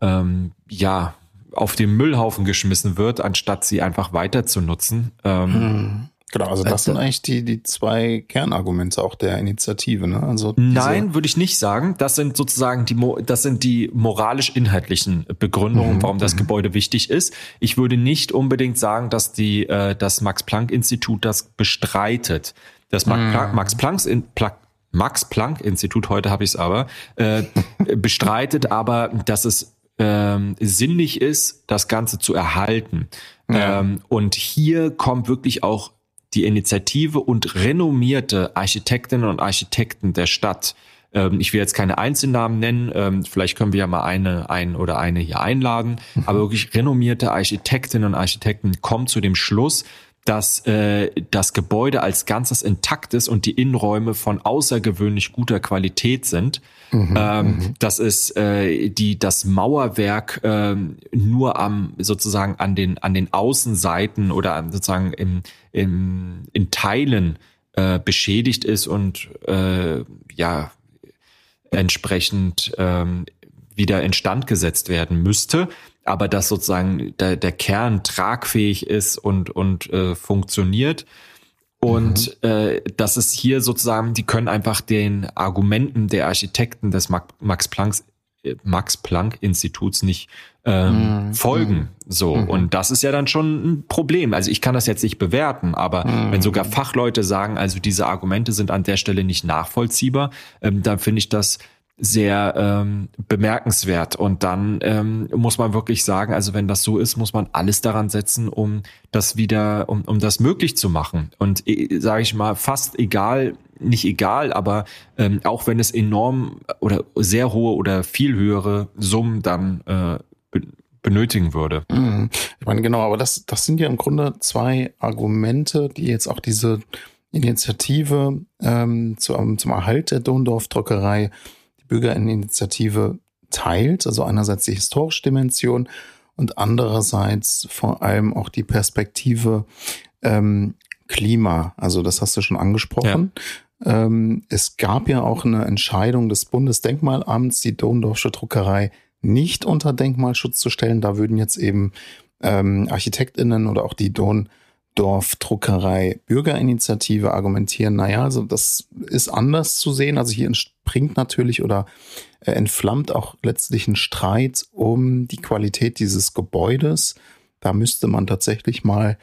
ähm, ja auf den Müllhaufen geschmissen wird, anstatt sie einfach weiter zu nutzen. Ähm, hm. Genau, also das äh, sind eigentlich die, die zwei Kernargumente auch der Initiative. Ne? Also Nein, würde ich nicht sagen. Das sind sozusagen die, das sind die moralisch-inhaltlichen Begründungen, mhm. warum das mhm. Gebäude wichtig ist. Ich würde nicht unbedingt sagen, dass die, äh, das Max-Planck-Institut das bestreitet. Das mhm. Max Planck, Max Planck Institut, heute habe ich es aber, äh, bestreitet aber, dass es ähm, sinnig ist, das Ganze zu erhalten. Ja. Ähm, und hier kommt wirklich auch die Initiative und renommierte Architektinnen und Architekten der Stadt. Ähm, ich will jetzt keine Einzelnamen nennen, ähm, vielleicht können wir ja mal eine, ein oder eine hier einladen, aber wirklich renommierte Architektinnen und Architekten kommen zu dem Schluss, dass äh, das Gebäude als Ganzes intakt ist und die Innenräume von außergewöhnlich guter Qualität sind. Mhm, ähm, mhm. dass es äh, die das Mauerwerk äh, nur am sozusagen an den an den Außenseiten oder an, sozusagen im, im in Teilen äh, beschädigt ist und äh, ja entsprechend ähm, wieder instand gesetzt werden müsste aber dass sozusagen der, der Kern tragfähig ist und, und äh, funktioniert. Und mhm. äh, das ist hier sozusagen, die können einfach den Argumenten der Architekten des Max Planck äh, Max Planck Instituts nicht ähm, mhm. folgen. Mhm. So. Mhm. Und das ist ja dann schon ein Problem. Also ich kann das jetzt nicht bewerten, aber mhm. wenn sogar Fachleute sagen, also diese Argumente sind an der Stelle nicht nachvollziehbar, ähm, dann finde ich das sehr ähm, bemerkenswert. Und dann ähm, muss man wirklich sagen, also wenn das so ist, muss man alles daran setzen, um das wieder, um, um das möglich zu machen. Und äh, sage ich mal, fast egal, nicht egal, aber ähm, auch wenn es enorm oder sehr hohe oder viel höhere Summen dann äh, benötigen würde. Mhm. Ich meine, genau, aber das, das sind ja im Grunde zwei Argumente, die jetzt auch diese Initiative ähm, zum, zum Erhalt der Dondorf-Druckerei Bürgerinitiative teilt. Also einerseits die historische Dimension und andererseits vor allem auch die Perspektive ähm, Klima. Also das hast du schon angesprochen. Ja. Ähm, es gab ja auch eine Entscheidung des Bundesdenkmalamts, die Dondorfsche Druckerei nicht unter Denkmalschutz zu stellen. Da würden jetzt eben ähm, ArchitektInnen oder auch die Don Dorfdruckerei Bürgerinitiative argumentieren, naja, also das ist anders zu sehen. Also hier entspringt natürlich oder äh, entflammt auch letztlich ein Streit um die Qualität dieses Gebäudes. Da müsste man tatsächlich mal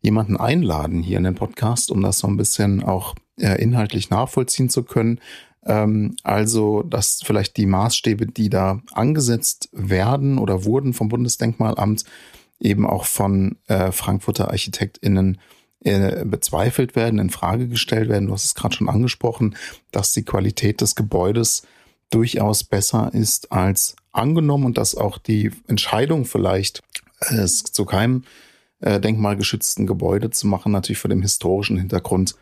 jemanden einladen hier in den Podcast, um das so ein bisschen auch äh, inhaltlich nachvollziehen zu können. Ähm, also, dass vielleicht die Maßstäbe, die da angesetzt werden oder wurden vom Bundesdenkmalamt, eben auch von äh, Frankfurter ArchitektInnen äh, bezweifelt werden, in Frage gestellt werden. Du hast es gerade schon angesprochen, dass die Qualität des Gebäudes durchaus besser ist als angenommen und dass auch die Entscheidung vielleicht, äh, es zu keinem äh, denkmalgeschützten Gebäude zu machen, natürlich vor dem historischen Hintergrund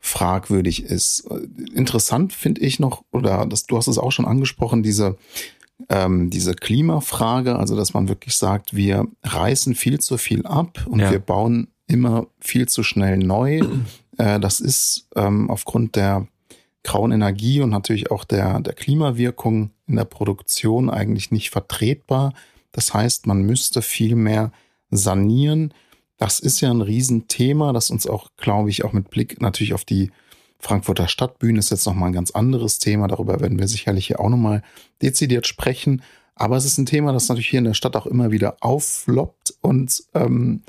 fragwürdig ist. Interessant finde ich noch, oder das, du hast es auch schon angesprochen, diese ähm, diese Klimafrage, also dass man wirklich sagt, wir reißen viel zu viel ab und ja. wir bauen immer viel zu schnell neu. Äh, das ist ähm, aufgrund der grauen Energie und natürlich auch der, der Klimawirkung in der Produktion eigentlich nicht vertretbar. Das heißt, man müsste viel mehr sanieren. Das ist ja ein Riesenthema, das uns auch, glaube ich, auch mit Blick natürlich auf die Frankfurter Stadtbühne ist jetzt nochmal ein ganz anderes Thema. Darüber werden wir sicherlich hier auch nochmal dezidiert sprechen. Aber es ist ein Thema, das natürlich hier in der Stadt auch immer wieder auffloppt und ähm,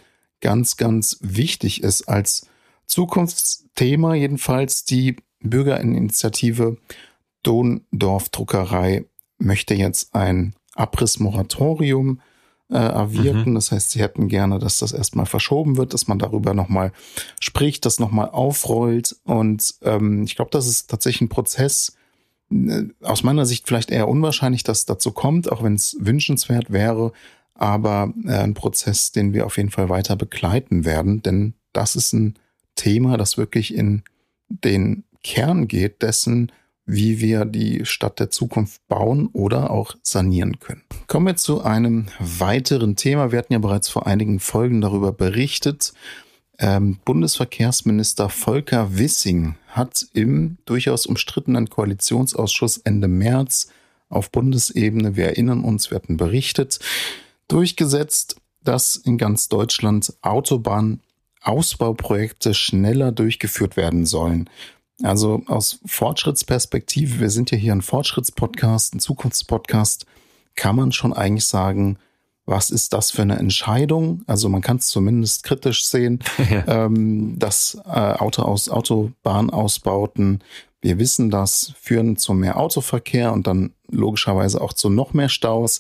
ganz, ganz wichtig ist als Zukunftsthema jedenfalls die Bürgerinitiative Dondorf Druckerei möchte jetzt ein Abrissmoratorium äh, erwirken. Mhm. Das heißt, sie hätten gerne, dass das erstmal verschoben wird, dass man darüber nochmal spricht, das nochmal aufrollt. Und ähm, ich glaube, das ist tatsächlich ein Prozess, äh, aus meiner Sicht vielleicht eher unwahrscheinlich, dass dazu kommt, auch wenn es wünschenswert wäre, aber äh, ein Prozess, den wir auf jeden Fall weiter begleiten werden, denn das ist ein Thema, das wirklich in den Kern geht dessen, wie wir die Stadt der Zukunft bauen oder auch sanieren können. Kommen wir zu einem weiteren Thema. Wir hatten ja bereits vor einigen Folgen darüber berichtet. Ähm, Bundesverkehrsminister Volker Wissing hat im durchaus umstrittenen Koalitionsausschuss Ende März auf Bundesebene, wir erinnern uns, wir hatten berichtet, durchgesetzt, dass in ganz Deutschland Autobahnausbauprojekte schneller durchgeführt werden sollen. Also aus Fortschrittsperspektive, wir sind ja hier ein Fortschrittspodcast, ein Zukunftspodcast, kann man schon eigentlich sagen, was ist das für eine Entscheidung? Also man kann es zumindest kritisch sehen, ja. ähm, dass äh, Auto aus, Autobahnausbauten, wir wissen das, führen zu mehr Autoverkehr und dann logischerweise auch zu noch mehr Staus.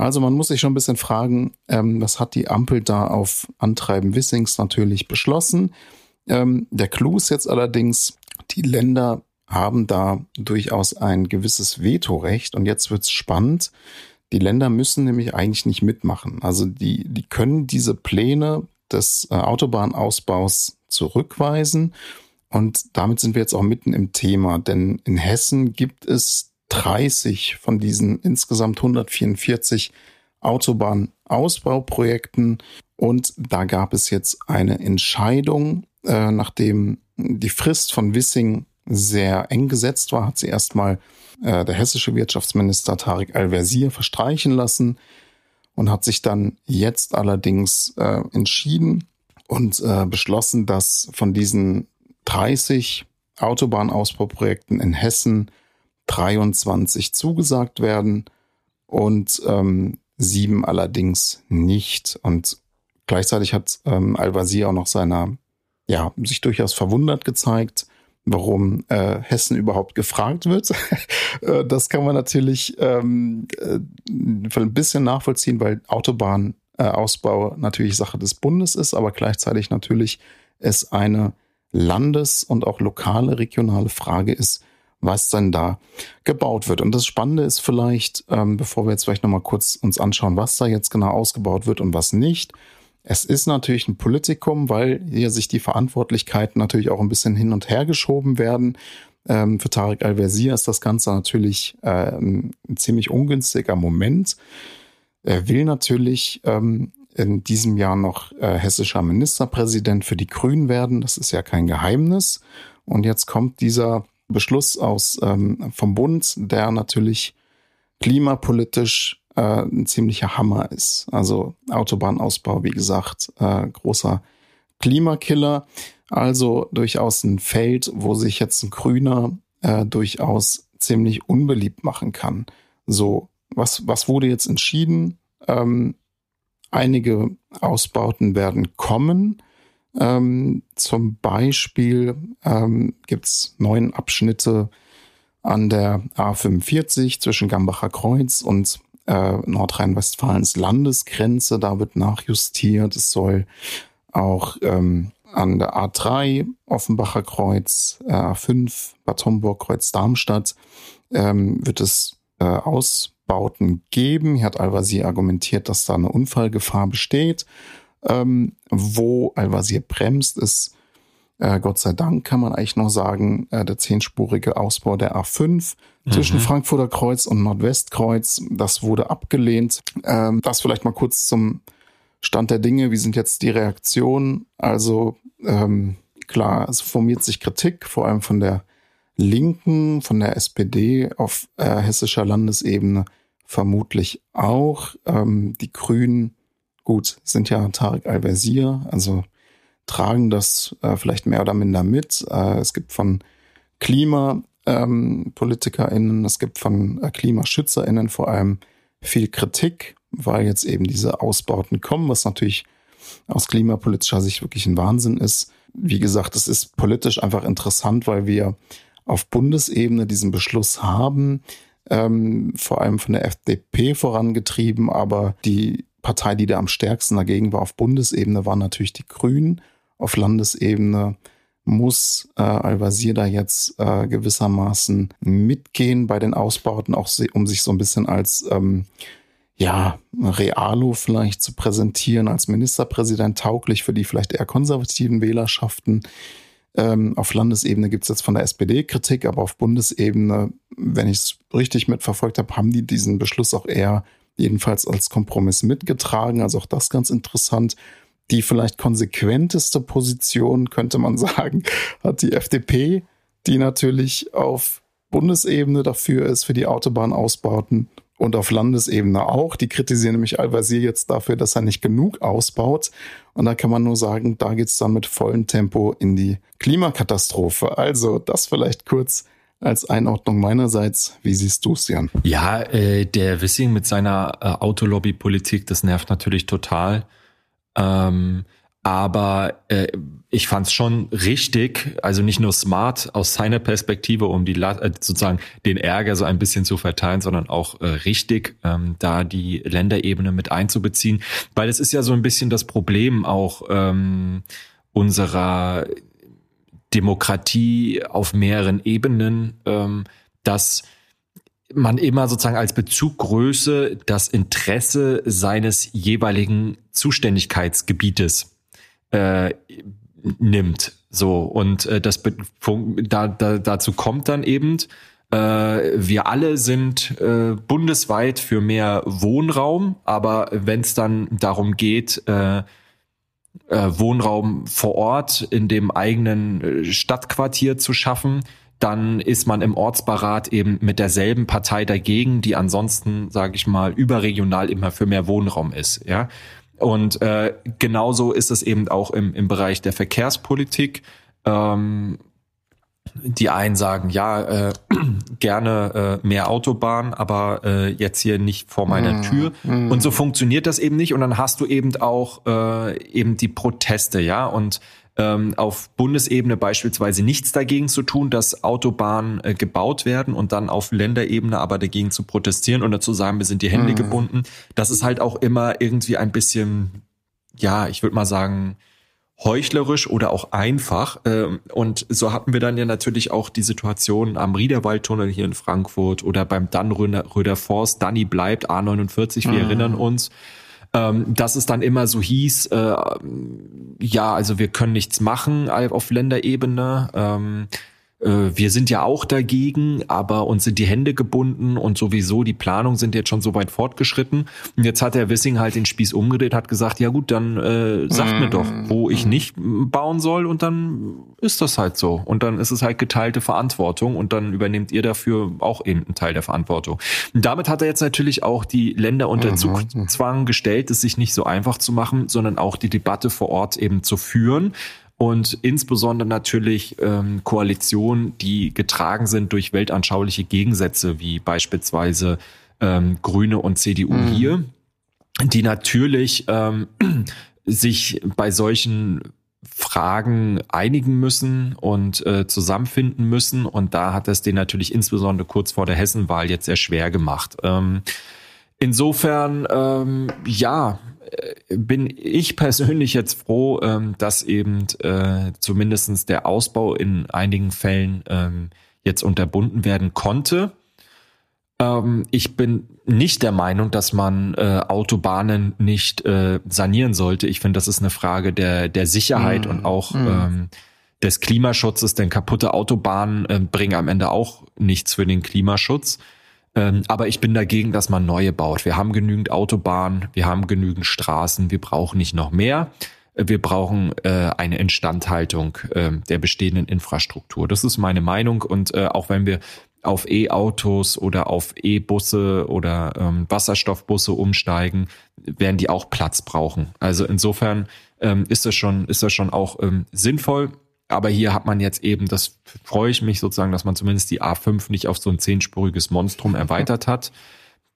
Also man muss sich schon ein bisschen fragen, ähm, was hat die Ampel da auf Antreiben Wissings natürlich beschlossen? Ähm, der Clou ist jetzt allerdings, die Länder haben da durchaus ein gewisses Vetorecht und jetzt wird's spannend. Die Länder müssen nämlich eigentlich nicht mitmachen. Also die, die können diese Pläne des äh, Autobahnausbaus zurückweisen. Und damit sind wir jetzt auch mitten im Thema, denn in Hessen gibt es 30 von diesen insgesamt 144 Autobahnausbauprojekten. Und da gab es jetzt eine Entscheidung, äh, nachdem die Frist von Wissing sehr eng gesetzt war, hat sie erstmal äh, der hessische Wirtschaftsminister Tarek Al-Wazir verstreichen lassen und hat sich dann jetzt allerdings äh, entschieden und äh, beschlossen, dass von diesen 30 Autobahnausbauprojekten in Hessen 23 zugesagt werden und ähm, sieben allerdings nicht. Und gleichzeitig hat ähm, Al-Wazir auch noch seiner ja, sich durchaus verwundert gezeigt, warum äh, Hessen überhaupt gefragt wird. Äh, das kann man natürlich ähm, äh, ein bisschen nachvollziehen, weil Autobahnausbau natürlich Sache des Bundes ist, aber gleichzeitig natürlich es eine Landes- und auch lokale, regionale Frage ist, was denn da gebaut wird. Und das Spannende ist vielleicht, ähm, bevor wir jetzt vielleicht nochmal kurz uns anschauen, was da jetzt genau ausgebaut wird und was nicht, es ist natürlich ein Politikum, weil hier sich die Verantwortlichkeiten natürlich auch ein bisschen hin und her geschoben werden. Ähm, für Tarek Al-Wazir ist das Ganze natürlich äh, ein, ziemlich ungünstiger Moment. Er will natürlich ähm, in diesem Jahr noch äh, hessischer Ministerpräsident für die Grünen werden. Das ist ja kein Geheimnis. Und jetzt kommt dieser Beschluss aus ähm, vom Bund, der natürlich klimapolitisch äh, ein ziemlicher Hammer ist. Also Autobahnausbau, wie gesagt, äh, großer Klimakiller. Also durchaus ein Feld, wo sich jetzt ein Grüner äh, durchaus ziemlich unbeliebt machen kann. So, was, was wurde jetzt entschieden? Ähm, einige Ausbauten werden kommen. Ähm, zum Beispiel ähm, gibt es neun Abschnitte an der A45 zwischen Gambacher Kreuz und äh, Nordrhein-Westfalens Landesgrenze. Da wird nachjustiert. Es soll auch ähm, an der A3 Offenbacher Kreuz, äh, A5 Bad Homburg Kreuz Darmstadt ähm, wird es äh, Ausbauten geben. Hier hat Al-Wazir argumentiert, dass da eine Unfallgefahr besteht. Ähm, wo Al-Wazir bremst, ist Äh, Gott sei Dank kann man eigentlich nur sagen, äh, der zehnspurige Ausbau der A5 mhm. zwischen Frankfurter Kreuz und Nordwestkreuz, das wurde abgelehnt. Ähm, das vielleicht mal kurz zum Stand der Dinge. Wie sind jetzt die Reaktionen? Also ähm, klar, es formiert sich Kritik, vor allem von der Linken, von der SPD auf äh, hessischer Landesebene vermutlich auch. Ähm, die Grünen, gut, sind ja Tarek Al-Wazir, also tragen das äh, vielleicht mehr oder minder mit. Äh, es gibt von KlimapolitikerInnen, ähm, es gibt von äh, KlimaschützerInnen vor allem viel Kritik, weil jetzt eben diese Ausbauten kommen, was natürlich aus klimapolitischer Sicht wirklich ein Wahnsinn ist. Wie gesagt, es ist politisch einfach interessant, weil wir auf Bundesebene diesen Beschluss haben, ähm, vor allem von der FDP vorangetrieben, aber die Partei, die da am stärksten dagegen war auf Bundesebene, waren natürlich die Grünen auf Landesebene muss äh, Al-Wazir da jetzt äh, gewissermaßen mitgehen bei den Ausbauten, auch um sich so ein bisschen als ähm, ja, Realo vielleicht zu präsentieren, als Ministerpräsident tauglich für die vielleicht eher konservativen Wählerschaften. Ähm, auf Landesebene gibt es jetzt von der SPD Kritik, aber auf Bundesebene, wenn ich es richtig mitverfolgt habe, haben die diesen Beschluss auch eher jedenfalls als Kompromiss mitgetragen. Also auch das ganz interessant die vielleicht konsequenteste Position, könnte man sagen, hat die FDP, die natürlich auf Bundesebene dafür ist, für die Autobahnausbauten und auf Landesebene auch. Die kritisieren nämlich Al-Wazir jetzt dafür, dass er nicht genug ausbaut. Und da kann man nur sagen, da geht's dann mit vollem Tempo in die Klimakatastrophe. Also das vielleicht kurz als Einordnung meinerseits. Wie siehst du es, Jan? Ja, äh, der Wissing mit seiner äh, Autolobby-Politik, das nervt natürlich total. Ähm, aber äh, ich fand es schon richtig, also nicht nur smart aus seiner Perspektive, um die äh, sozusagen den Ärger so ein bisschen zu verteilen, sondern auch äh, richtig, ähm, da die Länderebene mit einzubeziehen, weil es ist ja so ein bisschen das Problem auch ähm, unserer Demokratie auf mehreren Ebenen, ähm, dass man immer sozusagen als Bezuggröße das Interesse seines jeweiligen Zuständigkeitsgebietes äh, nimmt. So und äh, das da, da, dazu kommt dann eben, äh, wir alle sind äh, bundesweit für mehr Wohnraum, aber wenn es dann darum geht, äh, Wohnraum vor Ort in dem eigenen äh, Stadtquartier zu schaffen, dann ist man im Ortsberat eben mit derselben Partei dagegen, die ansonsten, sage ich mal, überregional immer für mehr Wohnraum ist. Ja, und äh, genauso ist es eben auch im, im Bereich der Verkehrspolitik. Ähm, die einen sagen, ja, äh, gerne äh, mehr Autobahn, aber äh, jetzt hier nicht vor meiner mm, Tür. Mm. Und so funktioniert das eben nicht. Und dann hast du eben auch äh, eben die Proteste, ja. Und ähm, auf Bundesebene beispielsweise nichts dagegen zu tun, dass Autobahnen äh, gebaut werden und dann auf Länderebene aber dagegen zu protestieren und dazu sagen, wir sind die Hände mhm. gebunden. Das ist halt auch immer irgendwie ein bisschen, ja, ich würde mal sagen, heuchlerisch oder auch einfach. Ähm, und so hatten wir dann ja natürlich auch die Situation am Riederwaldtunnel hier in Frankfurt oder beim Dannröder Forst. Danny bleibt A49, wir mhm. erinnern uns ähm, dass es dann immer so hieß, äh, ja, also wir können nichts machen auf Länderebene. Äh, wir sind ja auch dagegen, aber uns sind die Hände gebunden und sowieso die Planungen sind jetzt schon so weit fortgeschritten. Und jetzt hat der Wissing halt den Spieß umgedreht, hat gesagt, ja gut, dann äh, sagt mm. mir doch, wo ich nicht bauen soll und dann ist das halt so. Und dann ist es halt geteilte Verantwortung und dann übernehmt ihr dafür auch eben einen Teil der Verantwortung. Und damit hat er jetzt natürlich auch die Länder unter mhm. Zugzwang gestellt, es sich nicht so einfach zu machen, sondern auch die Debatte vor Ort eben zu führen und insbesondere natürlich ähm, Koalitionen, die getragen sind durch weltanschauliche Gegensätze, wie beispielsweise ähm, Grüne und CDU mhm. hier, die natürlich ähm, sich bei solchen Fragen einigen müssen und äh, zusammenfinden müssen. Und da hat es den natürlich insbesondere kurz vor der Hessenwahl jetzt sehr schwer gemacht. Ähm, insofern, ähm, ja, bin ich persönlich jetzt froh, ähm, dass eben äh, zumindestens der Ausbau in einigen Fällen ähm, jetzt unterbunden werden konnte. Ähm, ich bin nicht der Meinung, dass man äh, Autobahnen nicht äh, sanieren sollte. Ich finde, das ist eine Frage der, der Sicherheit mm, und auch mm. ähm, des Klimaschutzes, denn kaputte Autobahnen äh, bringen am Ende auch nichts für den Klimaschutz. Ähm, aber ich bin dagegen, dass man neue baut. Wir haben genügend Autobahnen, wir haben genügend Straßen, wir brauchen nicht noch mehr. Wir brauchen äh, eine Instandhaltung äh, der bestehenden Infrastruktur. Das ist meine Meinung. Und äh, auch wenn wir auf E-Autos oder auf E-Busse oder ähm, Wasserstoffbusse umsteigen, werden die auch Platz brauchen. Also insofern ähm, ist das schon, ist das schon auch ähm, sinnvoll. Aber hier hat man jetzt eben, das freue ich mich sozusagen, dass man zumindest die A5 nicht auf so ein zehnspuriges Monstrum erweitert hat.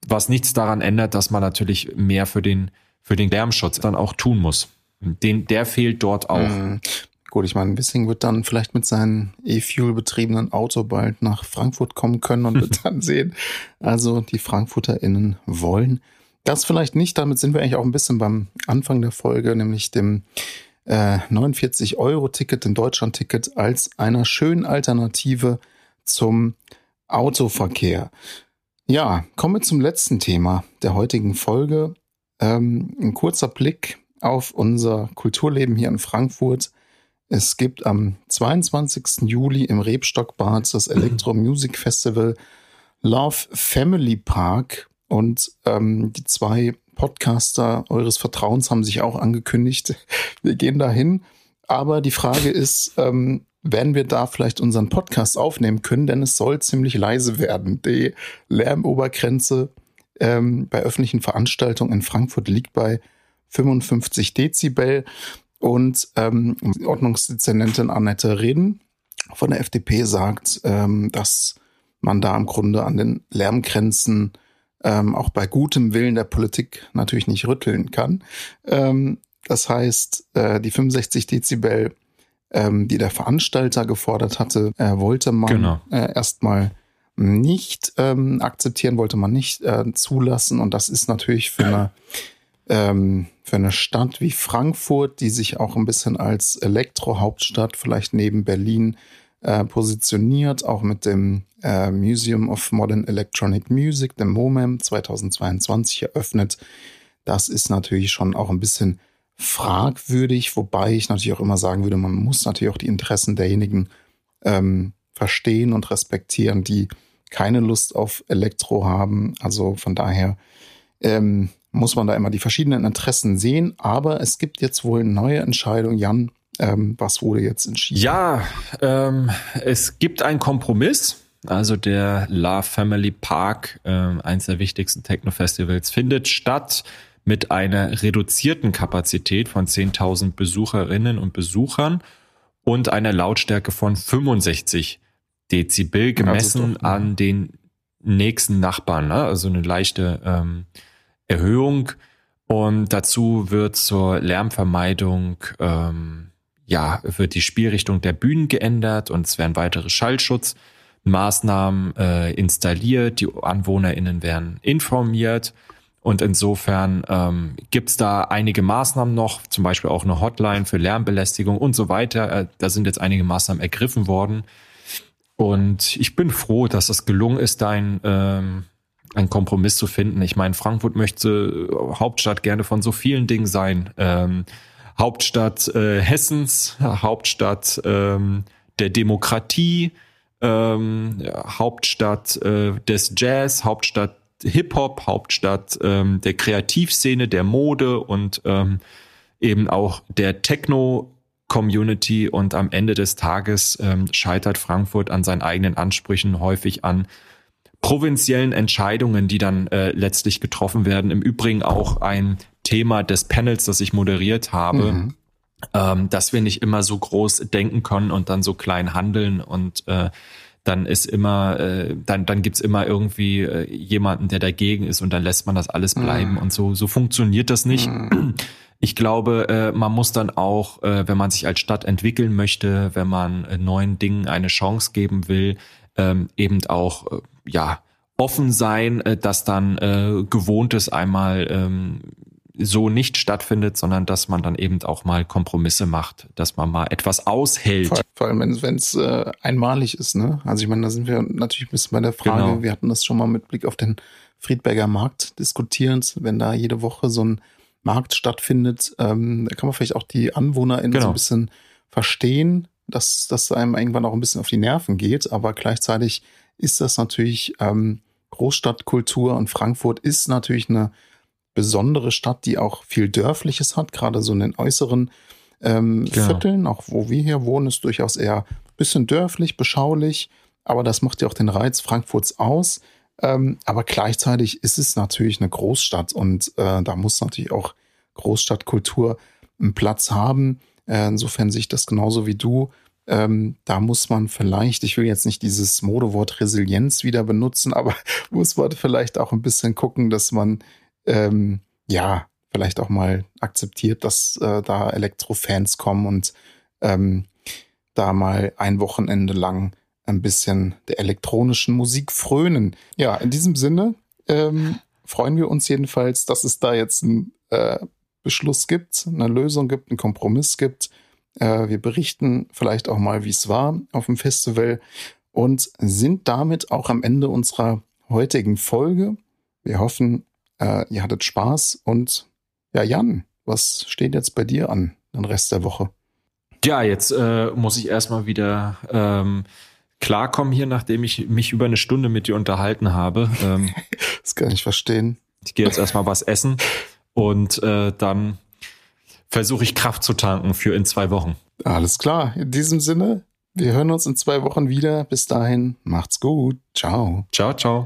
Was nichts daran ändert, dass man natürlich mehr für den, für den Lärmschutz dann auch tun muss. Den, der fehlt dort auch. Mhm. Gut, ich meine, Wissing wird dann vielleicht mit seinem E-Fuel betriebenen Auto bald nach Frankfurt kommen können und wird dann sehen, also die FrankfurterInnen wollen das vielleicht nicht. Damit sind wir eigentlich auch ein bisschen beim Anfang der Folge, nämlich dem äh, 49-Euro-Ticket, dem Deutschland-Ticket, als einer schönen Alternative zum Autoverkehr. Ja, kommen wir zum letzten Thema der heutigen Folge. Ähm, ein kurzer Blick auf unser Kulturleben hier in Frankfurt. Es gibt am 22. Juli im Rebstockbad das Electro Music Festival Love Family Park und ähm, die zwei Podcaster eures Vertrauens haben sich auch angekündigt. Wir gehen dahin. Aber die Frage ist, ähm, werden wir da vielleicht unseren Podcast aufnehmen können, denn es soll ziemlich leise werden. Die Lärmobergrenze ähm, bei öffentlichen Veranstaltungen in Frankfurt liegt bei 55 Dezibel. Und ähm, Ordnungsdezernentin Annette Reden von der FDP sagt, ähm, dass man da im Grunde an den Lärmgrenzen ähm, auch bei gutem Willen der Politik natürlich nicht rütteln kann. Ähm, das heißt, äh, die 65 Dezibel, ähm, die der Veranstalter gefordert hatte, äh, wollte man genau. äh, erstmal nicht ähm, akzeptieren, wollte man nicht äh, zulassen. Und das ist natürlich für eine ähm, für eine Stadt wie Frankfurt, die sich auch ein bisschen als Elektrohauptstadt vielleicht neben Berlin äh, positioniert, auch mit dem äh, Museum of Modern Electronic Music, dem MOMEM 2022 eröffnet. Das ist natürlich schon auch ein bisschen fragwürdig, wobei ich natürlich auch immer sagen würde, man muss natürlich auch die Interessen derjenigen ähm, verstehen und respektieren, die keine Lust auf Elektro haben. Also von daher ähm, muss man da immer die verschiedenen Interessen sehen. Aber es gibt jetzt wohl neue Entscheidung. Jan, ähm, was wurde jetzt entschieden? Ja, ähm, es gibt einen Kompromiss. Also der Love Family Park, äh, eines der wichtigsten Techno-Festivals, findet statt mit einer reduzierten Kapazität von 10.000 Besucherinnen und Besuchern und einer Lautstärke von 65 Dezibel gemessen an den nächsten Nachbarn. Ne? Also eine leichte ähm, Erhöhung. Und dazu wird zur Lärmvermeidung ähm, ja wird die Spielrichtung der Bühnen geändert und es werden weitere Schallschutzmaßnahmen äh, installiert. Die AnwohnerInnen werden informiert. Und insofern ähm, gibt da einige Maßnahmen noch, zum Beispiel auch eine Hotline für Lärmbelästigung und so weiter. Äh, da sind jetzt einige Maßnahmen ergriffen worden. Und ich bin froh, dass es gelungen ist, ein ähm, einen Kompromiss zu finden. Ich meine, Frankfurt möchte Hauptstadt gerne von so vielen Dingen sein. Ähm, Hauptstadt äh, Hessens, Hauptstadt ähm, der Demokratie, ähm, Hauptstadt äh, des Jazz, Hauptstadt Hip-Hop, Hauptstadt ähm, der Kreativszene, der Mode und ähm, eben auch der Techno Community und am Ende des Tages ähm, scheitert Frankfurt an seinen eigenen Ansprüchen häufig an provinziellen Entscheidungen, die dann äh, letztlich getroffen werden. Im Übrigen auch ein Thema des Panels, das ich moderiert habe. Mhm. Ähm, dass wir nicht immer so groß denken können und dann so klein handeln und äh, dann ist immer, äh, dann, dann gibt's immer irgendwie äh, jemanden, der dagegen ist und dann lässt man das alles bleiben mhm. und so, so funktioniert das nicht. Mhm. Ich glaube, äh, man muss dann auch, äh, wenn man sich als Stadt entwickeln möchte, wenn man äh, neuen Dingen eine Chance geben will, ähm, eben auch äh, ja offen sein, äh, dass dann äh, gewohntes einmal ähm, so nicht stattfindet, sondern dass man dann eben auch mal Kompromisse macht, dass man mal etwas aushält. Vor, vor allem, wenn es äh, einmalig ist, ne? Also ich meine, da sind wir natürlich ein bisschen bei der Frage, genau. wir hatten das schon mal mit Blick auf den Friedberger Markt diskutiert, wenn da jede Woche so ein Markt stattfindet, ähm, da kann man vielleicht auch die AnwohnerInnen genau. so ein bisschen verstehen, dass das einem irgendwann auch ein bisschen auf die Nerven geht, aber gleichzeitig ist das natürlich ähm, Großstadtkultur und Frankfurt ist natürlich eine besondere Stadt, die auch viel Dörfliches hat, gerade so in den äußeren ähm, genau. Vierteln, auch wo wir hier wohnen, ist durchaus eher ein bisschen dörflich, beschaulich, aber das macht ja auch den Reiz Frankfurts aus. Ähm, aber gleichzeitig ist es natürlich eine Großstadt und äh, da muss natürlich auch Großstadtkultur einen Platz haben. Äh, insofern sehe ich das genauso wie du. Ähm, da muss man vielleicht, ich will jetzt nicht dieses Modewort Resilienz wieder benutzen, aber muss man vielleicht auch ein bisschen gucken, dass man ähm, ja vielleicht auch mal akzeptiert, dass äh, da Elektrofans kommen und ähm, da mal ein Wochenende lang ein bisschen der elektronischen Musik frönen. Ja, in diesem Sinne ähm, freuen wir uns jedenfalls, dass es da jetzt einen äh, Beschluss gibt, eine Lösung gibt, einen Kompromiss gibt. Äh, wir berichten vielleicht auch mal, wie es war auf dem Festival und sind damit auch am Ende unserer heutigen Folge. Wir hoffen, äh, ihr hattet Spaß und ja, Jan, was steht jetzt bei dir an den Rest der Woche? Ja, jetzt äh, muss ich erstmal wieder ähm, klarkommen hier, nachdem ich mich über eine Stunde mit dir unterhalten habe. Ähm, das kann ich verstehen. Ich gehe jetzt erstmal was essen und äh, dann versuche ich Kraft zu tanken für in zwei Wochen. Alles klar. In diesem Sinne, wir hören uns in zwei Wochen wieder. Bis dahin, macht's gut. Ciao. Ciao, ciao.